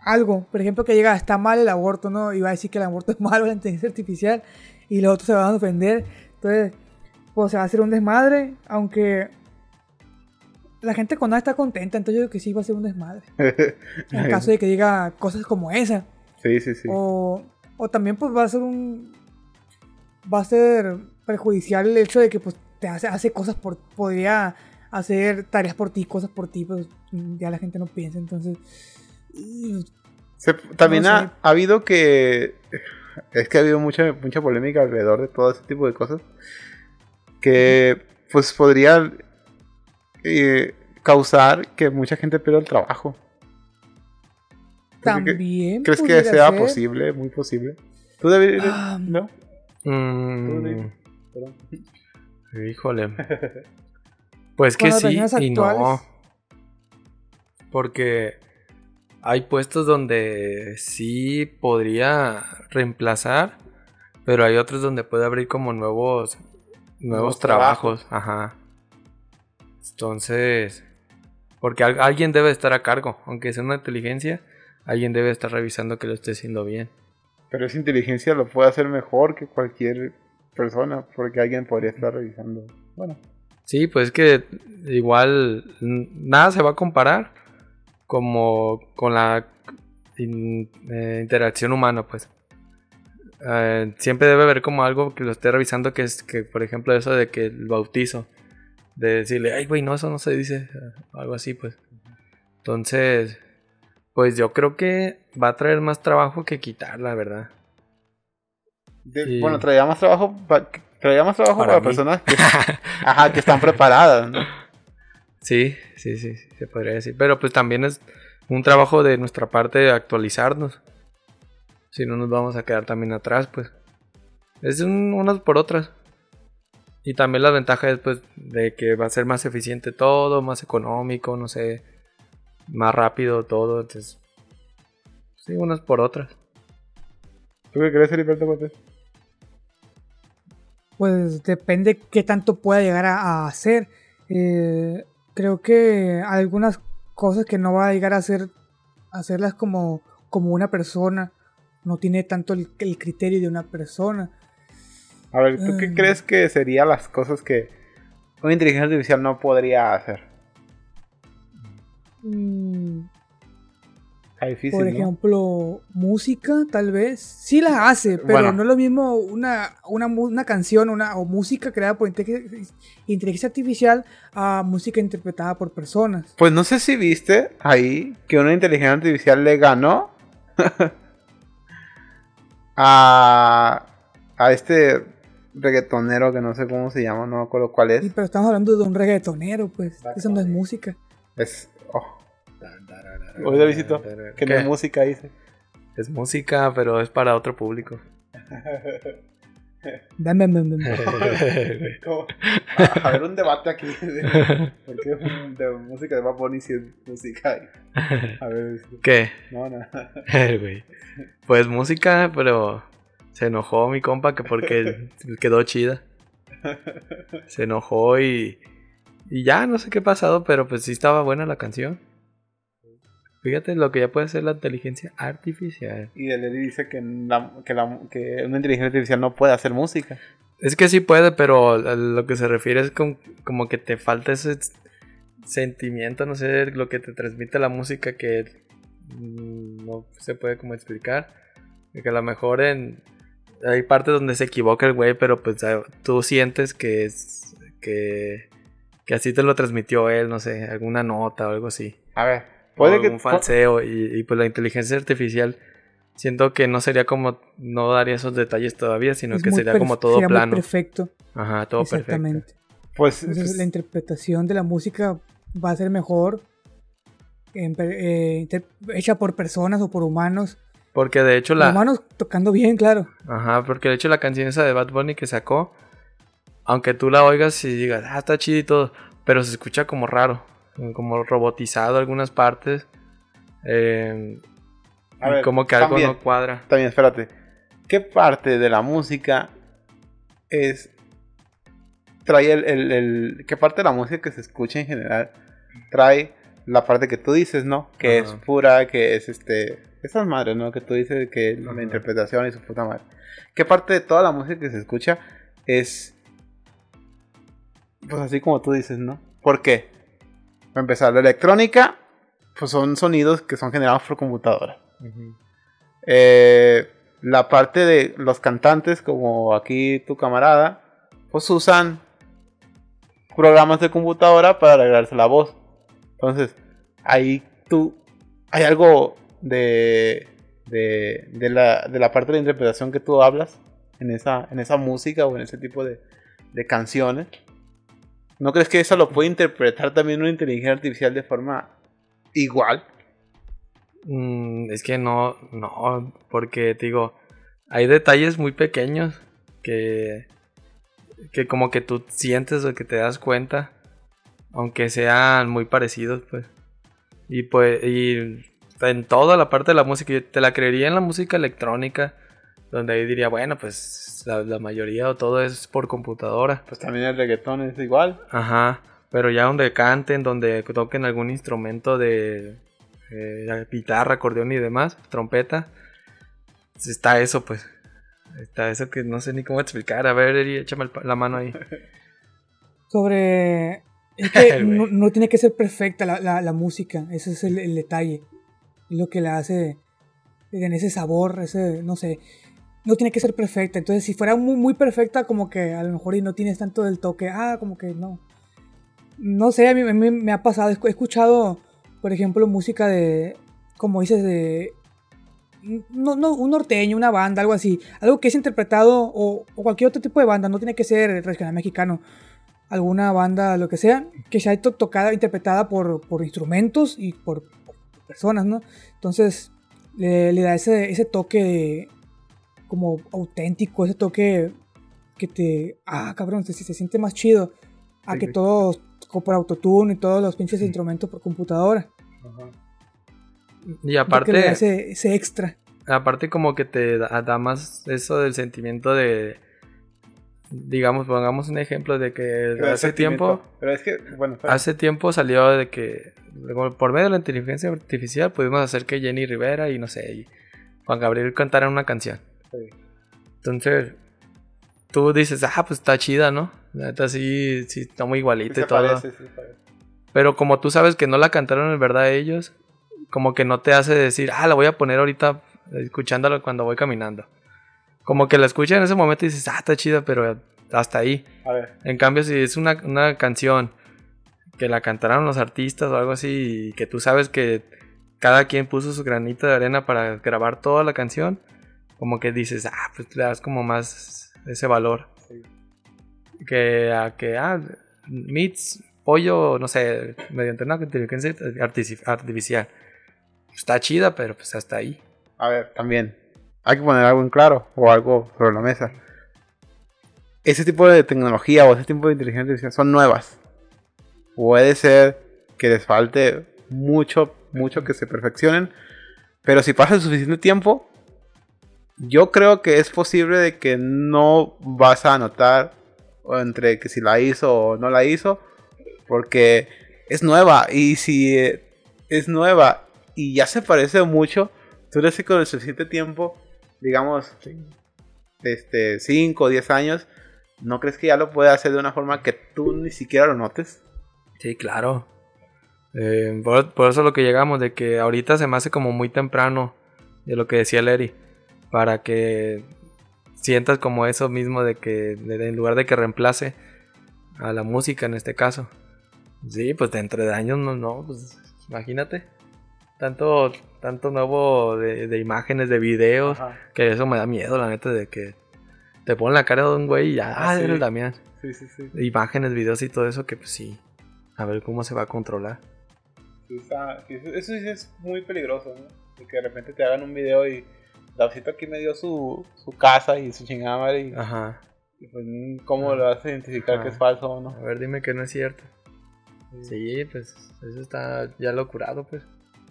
algo. Por ejemplo, que llega, está mal el aborto, ¿no? Y va a decir que el aborto es malo, la inteligencia artificial, y los otros se van a ofender. Entonces, pues se va a hacer un desmadre, aunque la gente con nada está contenta, entonces yo creo que sí va a ser un desmadre. en caso de que diga cosas como esa. Sí, sí, sí. O, o también pues va a ser un... Va a ser perjudicial el hecho de que pues te hace, hace cosas por... Podría hacer tareas por ti, cosas por ti, pues ya la gente no piensa, entonces... también ha, ha, habido que... Es que ha habido mucha, mucha polémica alrededor de todo ese tipo de cosas. Que pues podría causar que mucha gente pierda el trabajo. También. ¿Crees que sea posible? Muy posible. ¿Tú deberías? Ah, ¿No? Mm, híjole. Pues que sí y no. Porque hay puestos donde sí podría reemplazar, pero hay otros donde puede abrir como nuevos nuevos, trabajos. Ajá. Entonces, porque alguien debe estar a cargo, aunque sea una inteligencia, alguien debe estar revisando que lo esté haciendo bien. Pero esa inteligencia lo puede hacer mejor que cualquier persona, porque alguien podría estar revisando. Bueno. Sí, pues es que igual nada se va a comparar como con la eh, interacción humana, pues. Eh, siempre debe haber como algo que lo esté revisando, que es que, por ejemplo, eso de que el bautizo de decirle, ay, güey, no, eso no se dice, algo así, pues. Entonces, pues yo creo que va a traer más trabajo que quitar, la verdad. Bueno, traía más trabajo, traía más trabajo para, personas que, ajá, que están preparadas, ¿no? Sí, sí, sí, se podría decir. Pero pues también es un trabajo de nuestra parte actualizarnos. Si no nos vamos a quedar también atrás, pues. Es unas por otras. Y también la ventaja es pues de que va a ser más eficiente todo, más económico, no sé, más rápido todo. Entonces, sí, unas por otras. ¿Tú qué crees, Heriberto Cortés? Pues depende qué tanto pueda llegar a, hacer. Eh, creo que algunas cosas que no va a llegar a hacer, hacerlas como, como una persona. No tiene tanto el criterio de una persona. A ver, ¿tú qué mm. crees que serían las cosas que una inteligencia artificial no podría hacer? Mm, difícil, por ¿no? ejemplo, música, tal vez. Sí la hace, pero Bueno. no es lo mismo una, una, una canción una, o música creada por inteligencia artificial a música interpretada por personas. Pues no sé si viste ahí que una inteligencia artificial le ganó a, a este reggaetonero que no sé cómo se llama, no me acuerdo cuál Sí, es. pero estamos hablando de un reggaetonero, pues. Eso no es música. Es. Oye, Luisito, que no ¿Qué? es música, dice. Es música, pero es para otro público. Dame, dame, dame. Como- a, a ver, un debate aquí. de- ¿Por qué un- de música de Bad Bunny si es música? A ver. ¿Qué? no, no. Pues música, pero se enojó mi compa que porque quedó chida. Se enojó y, y ya no sé qué ha pasado, pero pues sí estaba buena la canción. Fíjate lo que ya puede hacer la inteligencia artificial. Y el Eli dice que, la- que, la- que una inteligencia artificial no puede hacer música. Es que sí puede, pero a lo que se refiere es con- como que te falta ese sentimiento, no sé, lo que te transmite la música que mm, no se puede como explicar. Que a lo mejor en hay partes donde se equivoca el güey, pero pues ah, tú sientes que es que, que así te lo transmitió él, no sé, alguna nota o algo así. A ver, Puede que. un falseo y, y, pues la inteligencia artificial siento que no sería como no daría esos detalles todavía, sino Es que sería como todo sería muy plano. perfecto. Ajá, todo perfecto. Exactamente. Pues. Entonces la interpretación de la música va a ser mejor en eh, hecha por personas o por humanos. Porque de hecho la Humanos tocando bien, claro. Ajá, porque de hecho la canción esa de Bad Bunny que sacó, aunque tú la oigas y digas, "Ah, está chido y todo", pero se escucha como raro, como robotizado algunas partes. eh, A y ver, como que algo también. no cuadra. También, espérate. ¿Qué parte de la música es. trae el, el- el- ¿Qué parte de la música que se escucha en general trae la parte que tú dices, ¿no? Que es pura, que es este. Esas madres, ¿no? Que tú dices que la interpretación y su puta madre. ¿Qué parte de toda la música que se escucha es. Pues así como tú dices, ¿no? ¿Por qué? Para empezar, la electrónica, pues son sonidos que son generados por computadora. Eh, la parte de los cantantes, como aquí tu camarada, pues usan programas de computadora para arreglarse la voz. Entonces, ahí tú, hay algo de, de, de la, de la parte de la interpretación que tú hablas en esa, en esa música o en ese tipo de, de canciones. ¿No crees que eso lo puede interpretar también una inteligencia artificial de forma igual? Mm, es que no, no, porque te digo, hay detalles muy pequeños que, que como que tú sientes o que te das cuenta, aunque sean muy parecidos, pues. Y pues, y en toda la parte de la música, yo te la creería en la música electrónica, donde ahí diría, bueno, pues la, la mayoría o todo es por computadora. Pues también el reggaetón es igual. Ajá, pero ya donde canten, donde toquen algún instrumento de eh, guitarra, acordeón y demás, trompeta, está eso, pues. Está eso que no sé ni cómo explicar. A ver, Eri, échame la mano ahí. Sobre. Es que no, no tiene que ser perfecta la, la- la música. Ese es el, el detalle. Es lo que la hace. En ese sabor, ese. No sé. No tiene que ser perfecta. Entonces, si fuera muy, perfecta, como que a lo mejor y no tienes tanto del toque. Ah, como que no. No sé, a mí, me ha pasado. He escuchado, por ejemplo, música de. Como dices, de. No, no, un norteño, una banda, algo así. Algo que es interpretado, o, o cualquier otro tipo de banda, no tiene que ser regional mexicano alguna banda, lo que sea, que sea to- tocada, interpretada por, por instrumentos y por, personas, ¿no? Entonces le, le da ese, ese toque como auténtico, ese toque que te... Ah, cabrón, se, se siente más chido a Sí, que sí. todos por autotune y todos los pinches instrumentos por computadora. Y Lo que le aparte, ese, ese extra. aparte como que te da, da más eso del sentimiento de... Digamos, pongamos un ejemplo de que Pero hace tiempo... Pero es que, bueno. Hace tiempo salió de que por medio de la inteligencia artificial pudimos hacer que Jenny Rivera y no sé, y Juan Gabriel cantaran una canción. Sí. Entonces, tú dices, ah, pues está chida, ¿no? La neta sí, sí, está muy igualita y todo. parece, sí se parece. Pero como tú sabes que no la cantaron en verdad ellos, como que no te hace decir, ah, la voy a poner ahorita escuchándola cuando voy caminando. Como que la escuchas en ese momento y dices, ah, está chida, pero hasta ahí. A ver. En cambio, si es una, una canción que la cantaron los artistas o algo así, y que tú sabes que cada quien puso su granito de arena para grabar toda la canción, como que dices, ah, pues le das como más ese valor. Sí. Que a que, ah, meets pollo, no sé, mediante una inteligencia artifici- artificial. Está chida, pero pues hasta ahí. A ver, también. Hay que poner algo en claro o algo sobre la mesa. Ese tipo de tecnología o ese tipo de inteligencia artificial son nuevas. Puede ser que les falte mucho, mucho que se perfeccionen. Pero si pasa el suficiente tiempo, yo creo que es posible de que no vas a notar entre que si la hizo o no la hizo. Porque es nueva. Y si es nueva y ya se parece mucho, tú le haces con el suficiente tiempo, digamos, este, 5 o 10 años, ¿no crees que ya lo puede hacer de una forma que tú ni siquiera lo notes? Sí, claro. Eh, por, por eso lo que llegamos, de que ahorita se me hace como muy temprano de lo que decía Larry. Para que sientas como eso mismo de que en lugar de que reemplace a la música en este caso. Sí, pues dentro de años no, no, pues imagínate. Tanto, tanto nuevo de, de imágenes, de videos, que eso me da miedo, la neta, de que te ponen la cara de un güey y ya, Ah, ah, sí. eres el Damián. Sí, sí, sí. Imágenes, videos y todo eso que pues sí. A ver cómo se va a controlar. Sí, está- sí, eso, eso sí es muy peligroso, ¿no? De que de repente te hagan un video y Dausito aquí me dio su, su casa y su chingada madre y, Ajá. y pues ¿cómo lo vas a identificar Ajá. que es falso o no? A ver, dime que no es cierto. Sí, pues eso está ya lo curado, pues.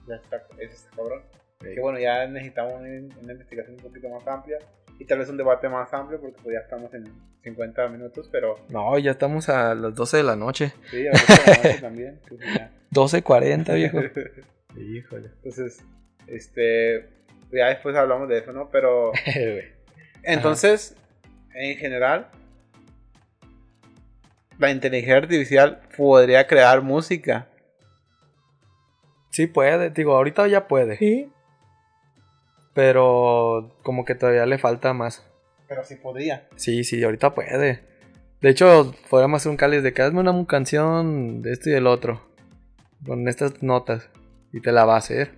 Ya está, eso está cabrón. Sí. Que bueno, ya necesitamos una, una investigación un poquito más amplia y tal vez un debate más amplio porque pues ya estamos en 50 minutos, pero No, ya estamos a las 12 de la noche. sí, a veces la noche también. entonces ya. 12.40, viejo. Híjole. Entonces, este, ya después hablamos de eso, ¿no? Pero entonces, en general, la inteligencia artificial podría crear música. sí puede, digo, ahorita ya puede. Sí, Pero como que todavía le falta más. Pero sí podría. Sí, sí, ahorita puede. De hecho, podríamos hacer un cáliz de que hazme una canción de esto y del otro. Con estas notas. Y te la va a hacer.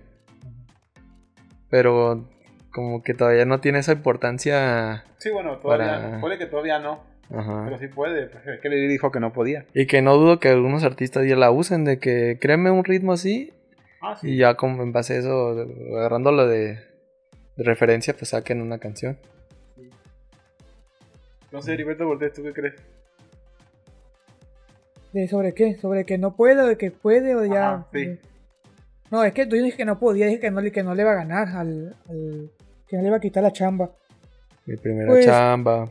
Pero como que todavía no tiene esa importancia. Sí, bueno, todavía, Para- puede que todavía no, Ajá. pero sí puede. pues, es que le dijo que no podía. Y que no dudo que algunos artistas ya la usen, de que créeme un ritmo así Ah, y ya como en base a eso, agarrándolo de, de referencia, pues saquen una canción. No sé, Heriberto Cortés, ¿tú qué crees? ¿De ¿Sobre qué? ¿Sobre que no puede o de que puede o ya? Ajá, sí. No, es que yo dije que no podía, dije que no, le- que no le iba a ganar al, al- que no le iba a quitar la chamba. Mi primera Pues- chamba.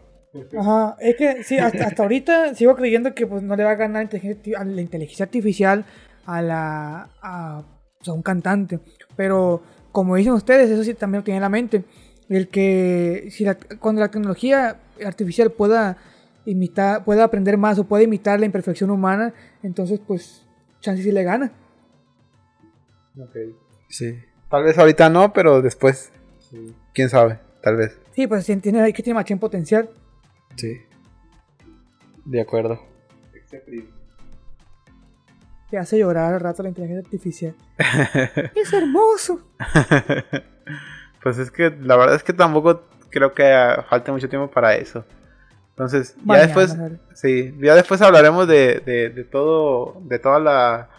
Ajá, es que sí, hasta, hasta ahorita sigo creyendo que pues no le va a ganar la inteligencia, arti- a la inteligencia artificial a la a, a un cantante. Pero como dicen ustedes, eso sí también lo tiene en la mente. El que si la- cuando la tecnología artificial pueda imitar, pueda aprender más o pueda imitar la imperfección humana, entonces pues chance sí le gana. Ok. Sí. Tal vez ahorita no, pero después, quién sabe, tal vez. Sí, pues sí, tiene, hay que tiene más potencial. Sí. De acuerdo. Te hace llorar al rato la inteligencia artificial. es hermoso. pues es que la verdad es que tampoco creo que falte mucho tiempo para eso. Entonces, ya después, sí, ya después hablaremos de, de, de todo, de toda la,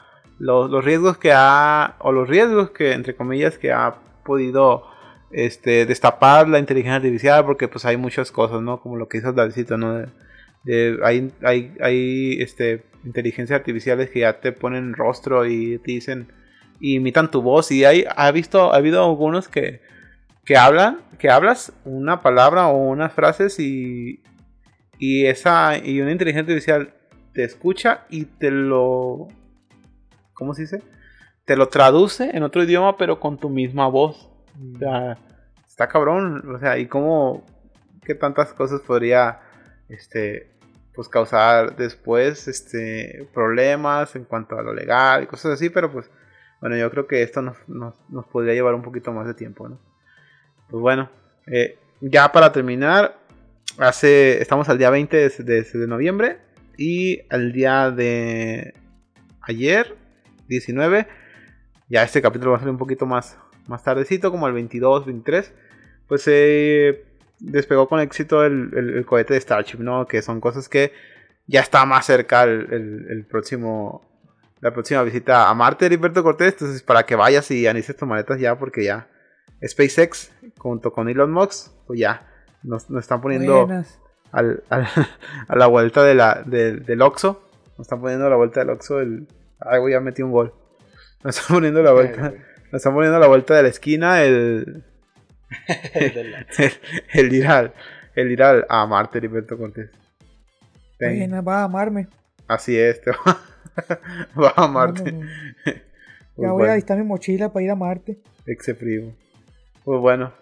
los, los riesgos que ha, o los riesgos que, entre comillas, que ha podido este, destapar la inteligencia artificial, porque pues hay muchas cosas, ¿no? Como lo que hizo Davidito, ¿no? De- hay, hay, hay este, inteligencias artificiales que ya te ponen rostro y te dicen, y imitan tu voz, y hay, ha visto, ha habido algunos que, que hablan, que hablas una palabra o unas frases y, y esa, y una inteligencia artificial te escucha y te lo, ¿cómo se dice? Te lo traduce en otro idioma, pero con tu misma voz. O sea, está cabrón. O sea, y cómo, qué tantas cosas podría, este, pues causar después este problemas en cuanto a lo legal y cosas así, pero pues bueno, yo creo que esto nos, nos, podría llevar un poquito más de tiempo, ¿no? Pues bueno, eh, ya para terminar, hace, estamos al día 20 de, de, noviembre y al día de ayer, 19, ya este capítulo va a ser un poquito más, más tardecito, como el 22, 23, pues se despegó con éxito el, cohete de Starship, ¿no? Que son cosas que ya está más cerca el, próximo la próxima visita a Marte de Heriberto Cortés. Entonces, para que vayas y anices tus maletas ya, porque ya SpaceX, junto con Elon Musk, pues ya nos, están poniendo al, a la vuelta de la, del Oxo. Nos están poniendo a la vuelta del Oxo. El, ay, ya metí un gol. Nos están poniendo la vuelta. Nos están poniendo a la vuelta de la esquina el. el, ir al, el ir a Marte, Heriberto Cortés. va a amarme. Así es, te va. Va a Marte. ya voy a alistar mi mochila para ir a Marte. Exe primo. Pues bueno.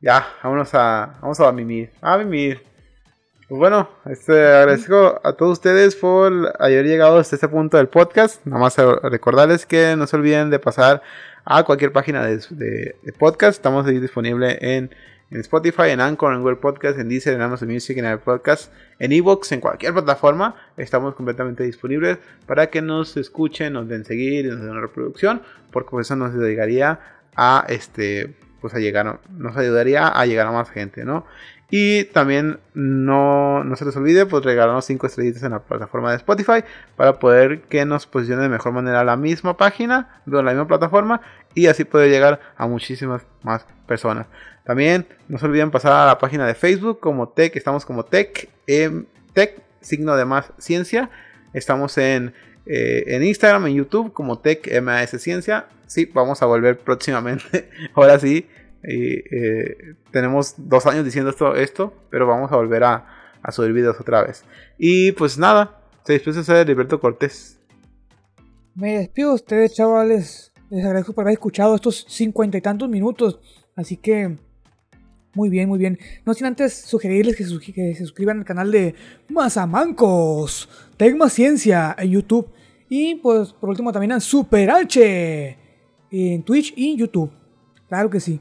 Ya, vámonos a. Vamos a mimir. A mimir. Pues bueno, este, agradezco a todos ustedes por haber llegado hasta este punto del podcast. Nada más recordarles que no se olviden de pasar a cualquier página de, podcast. Estamos ahí disponible en Spotify, en Anchor, en Google Podcast, en Deezer, en Amazon Music, en Apple Podcast, en Evox, en cualquier plataforma. Estamos completamente disponibles para que nos escuchen, nos den seguir, nos den reproducción, porque eso nos ayudaría a este pues a llegar, nos ayudaría a llegar a más gente, ¿no? Y también no, no se les olvide pues regalarnos 5 estrellitas en la plataforma de Spotify para poder que nos posicione de mejor manera la misma página, la misma plataforma y así poder llegar a muchísimas más personas. También no se olviden pasar a la página de Facebook como Tech, estamos como Tech, em, Tech, signo de más ciencia. Estamos en, eh, en Instagram, en YouTube como Tech MAS Ciencia. Sí, vamos a volver próximamente. Ahora sí, eh, tenemos dos años diciendo esto, esto, pero vamos a volver a, a subir videos otra vez. Y pues nada, se despide de Liberto Cortés. Me despido de ustedes, chavales. Les agradezco por haber escuchado estos cincuenta y tantos minutos. Así que muy bien, muy bien. No sin antes sugerirles que, se suscriban al canal de Mazamancos, Tecma Ciencia en YouTube. Y pues por último también a Super H en Twitch y YouTube. Claro que sí.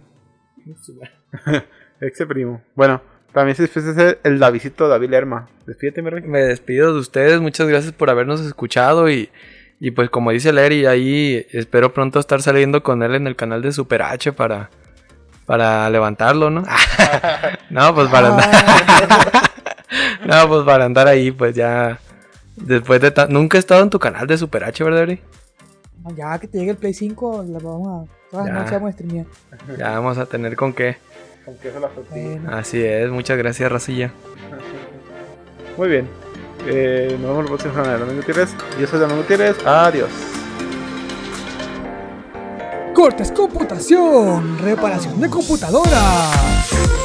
Exe primo. Bueno, también se despide el Davidito David Lerma. Despídete, Rey. Me despido de ustedes. Muchas gracias por habernos escuchado y. Y pues como dice Larry, ahí espero pronto estar saliendo con él en el canal de Super H para, para levantarlo, ¿no? no, pues para andar. no, pues para andar ahí, pues ya. Después de. Nunca he estado en tu canal de Super H, ¿verdad, Eri? Ya que te llegue el Play 5, la vamos a. Todas las noches vamos a Ya vamos a tener con qué. Con qué la bueno. Así es, muchas gracias, Racilla. Muy bien. Eh, nos vemos el próximo canal de Domingo Gutiérrez. Yo soy Domingo Gutiérrez. Adiós. Cortes Computación, reparación de computadoras.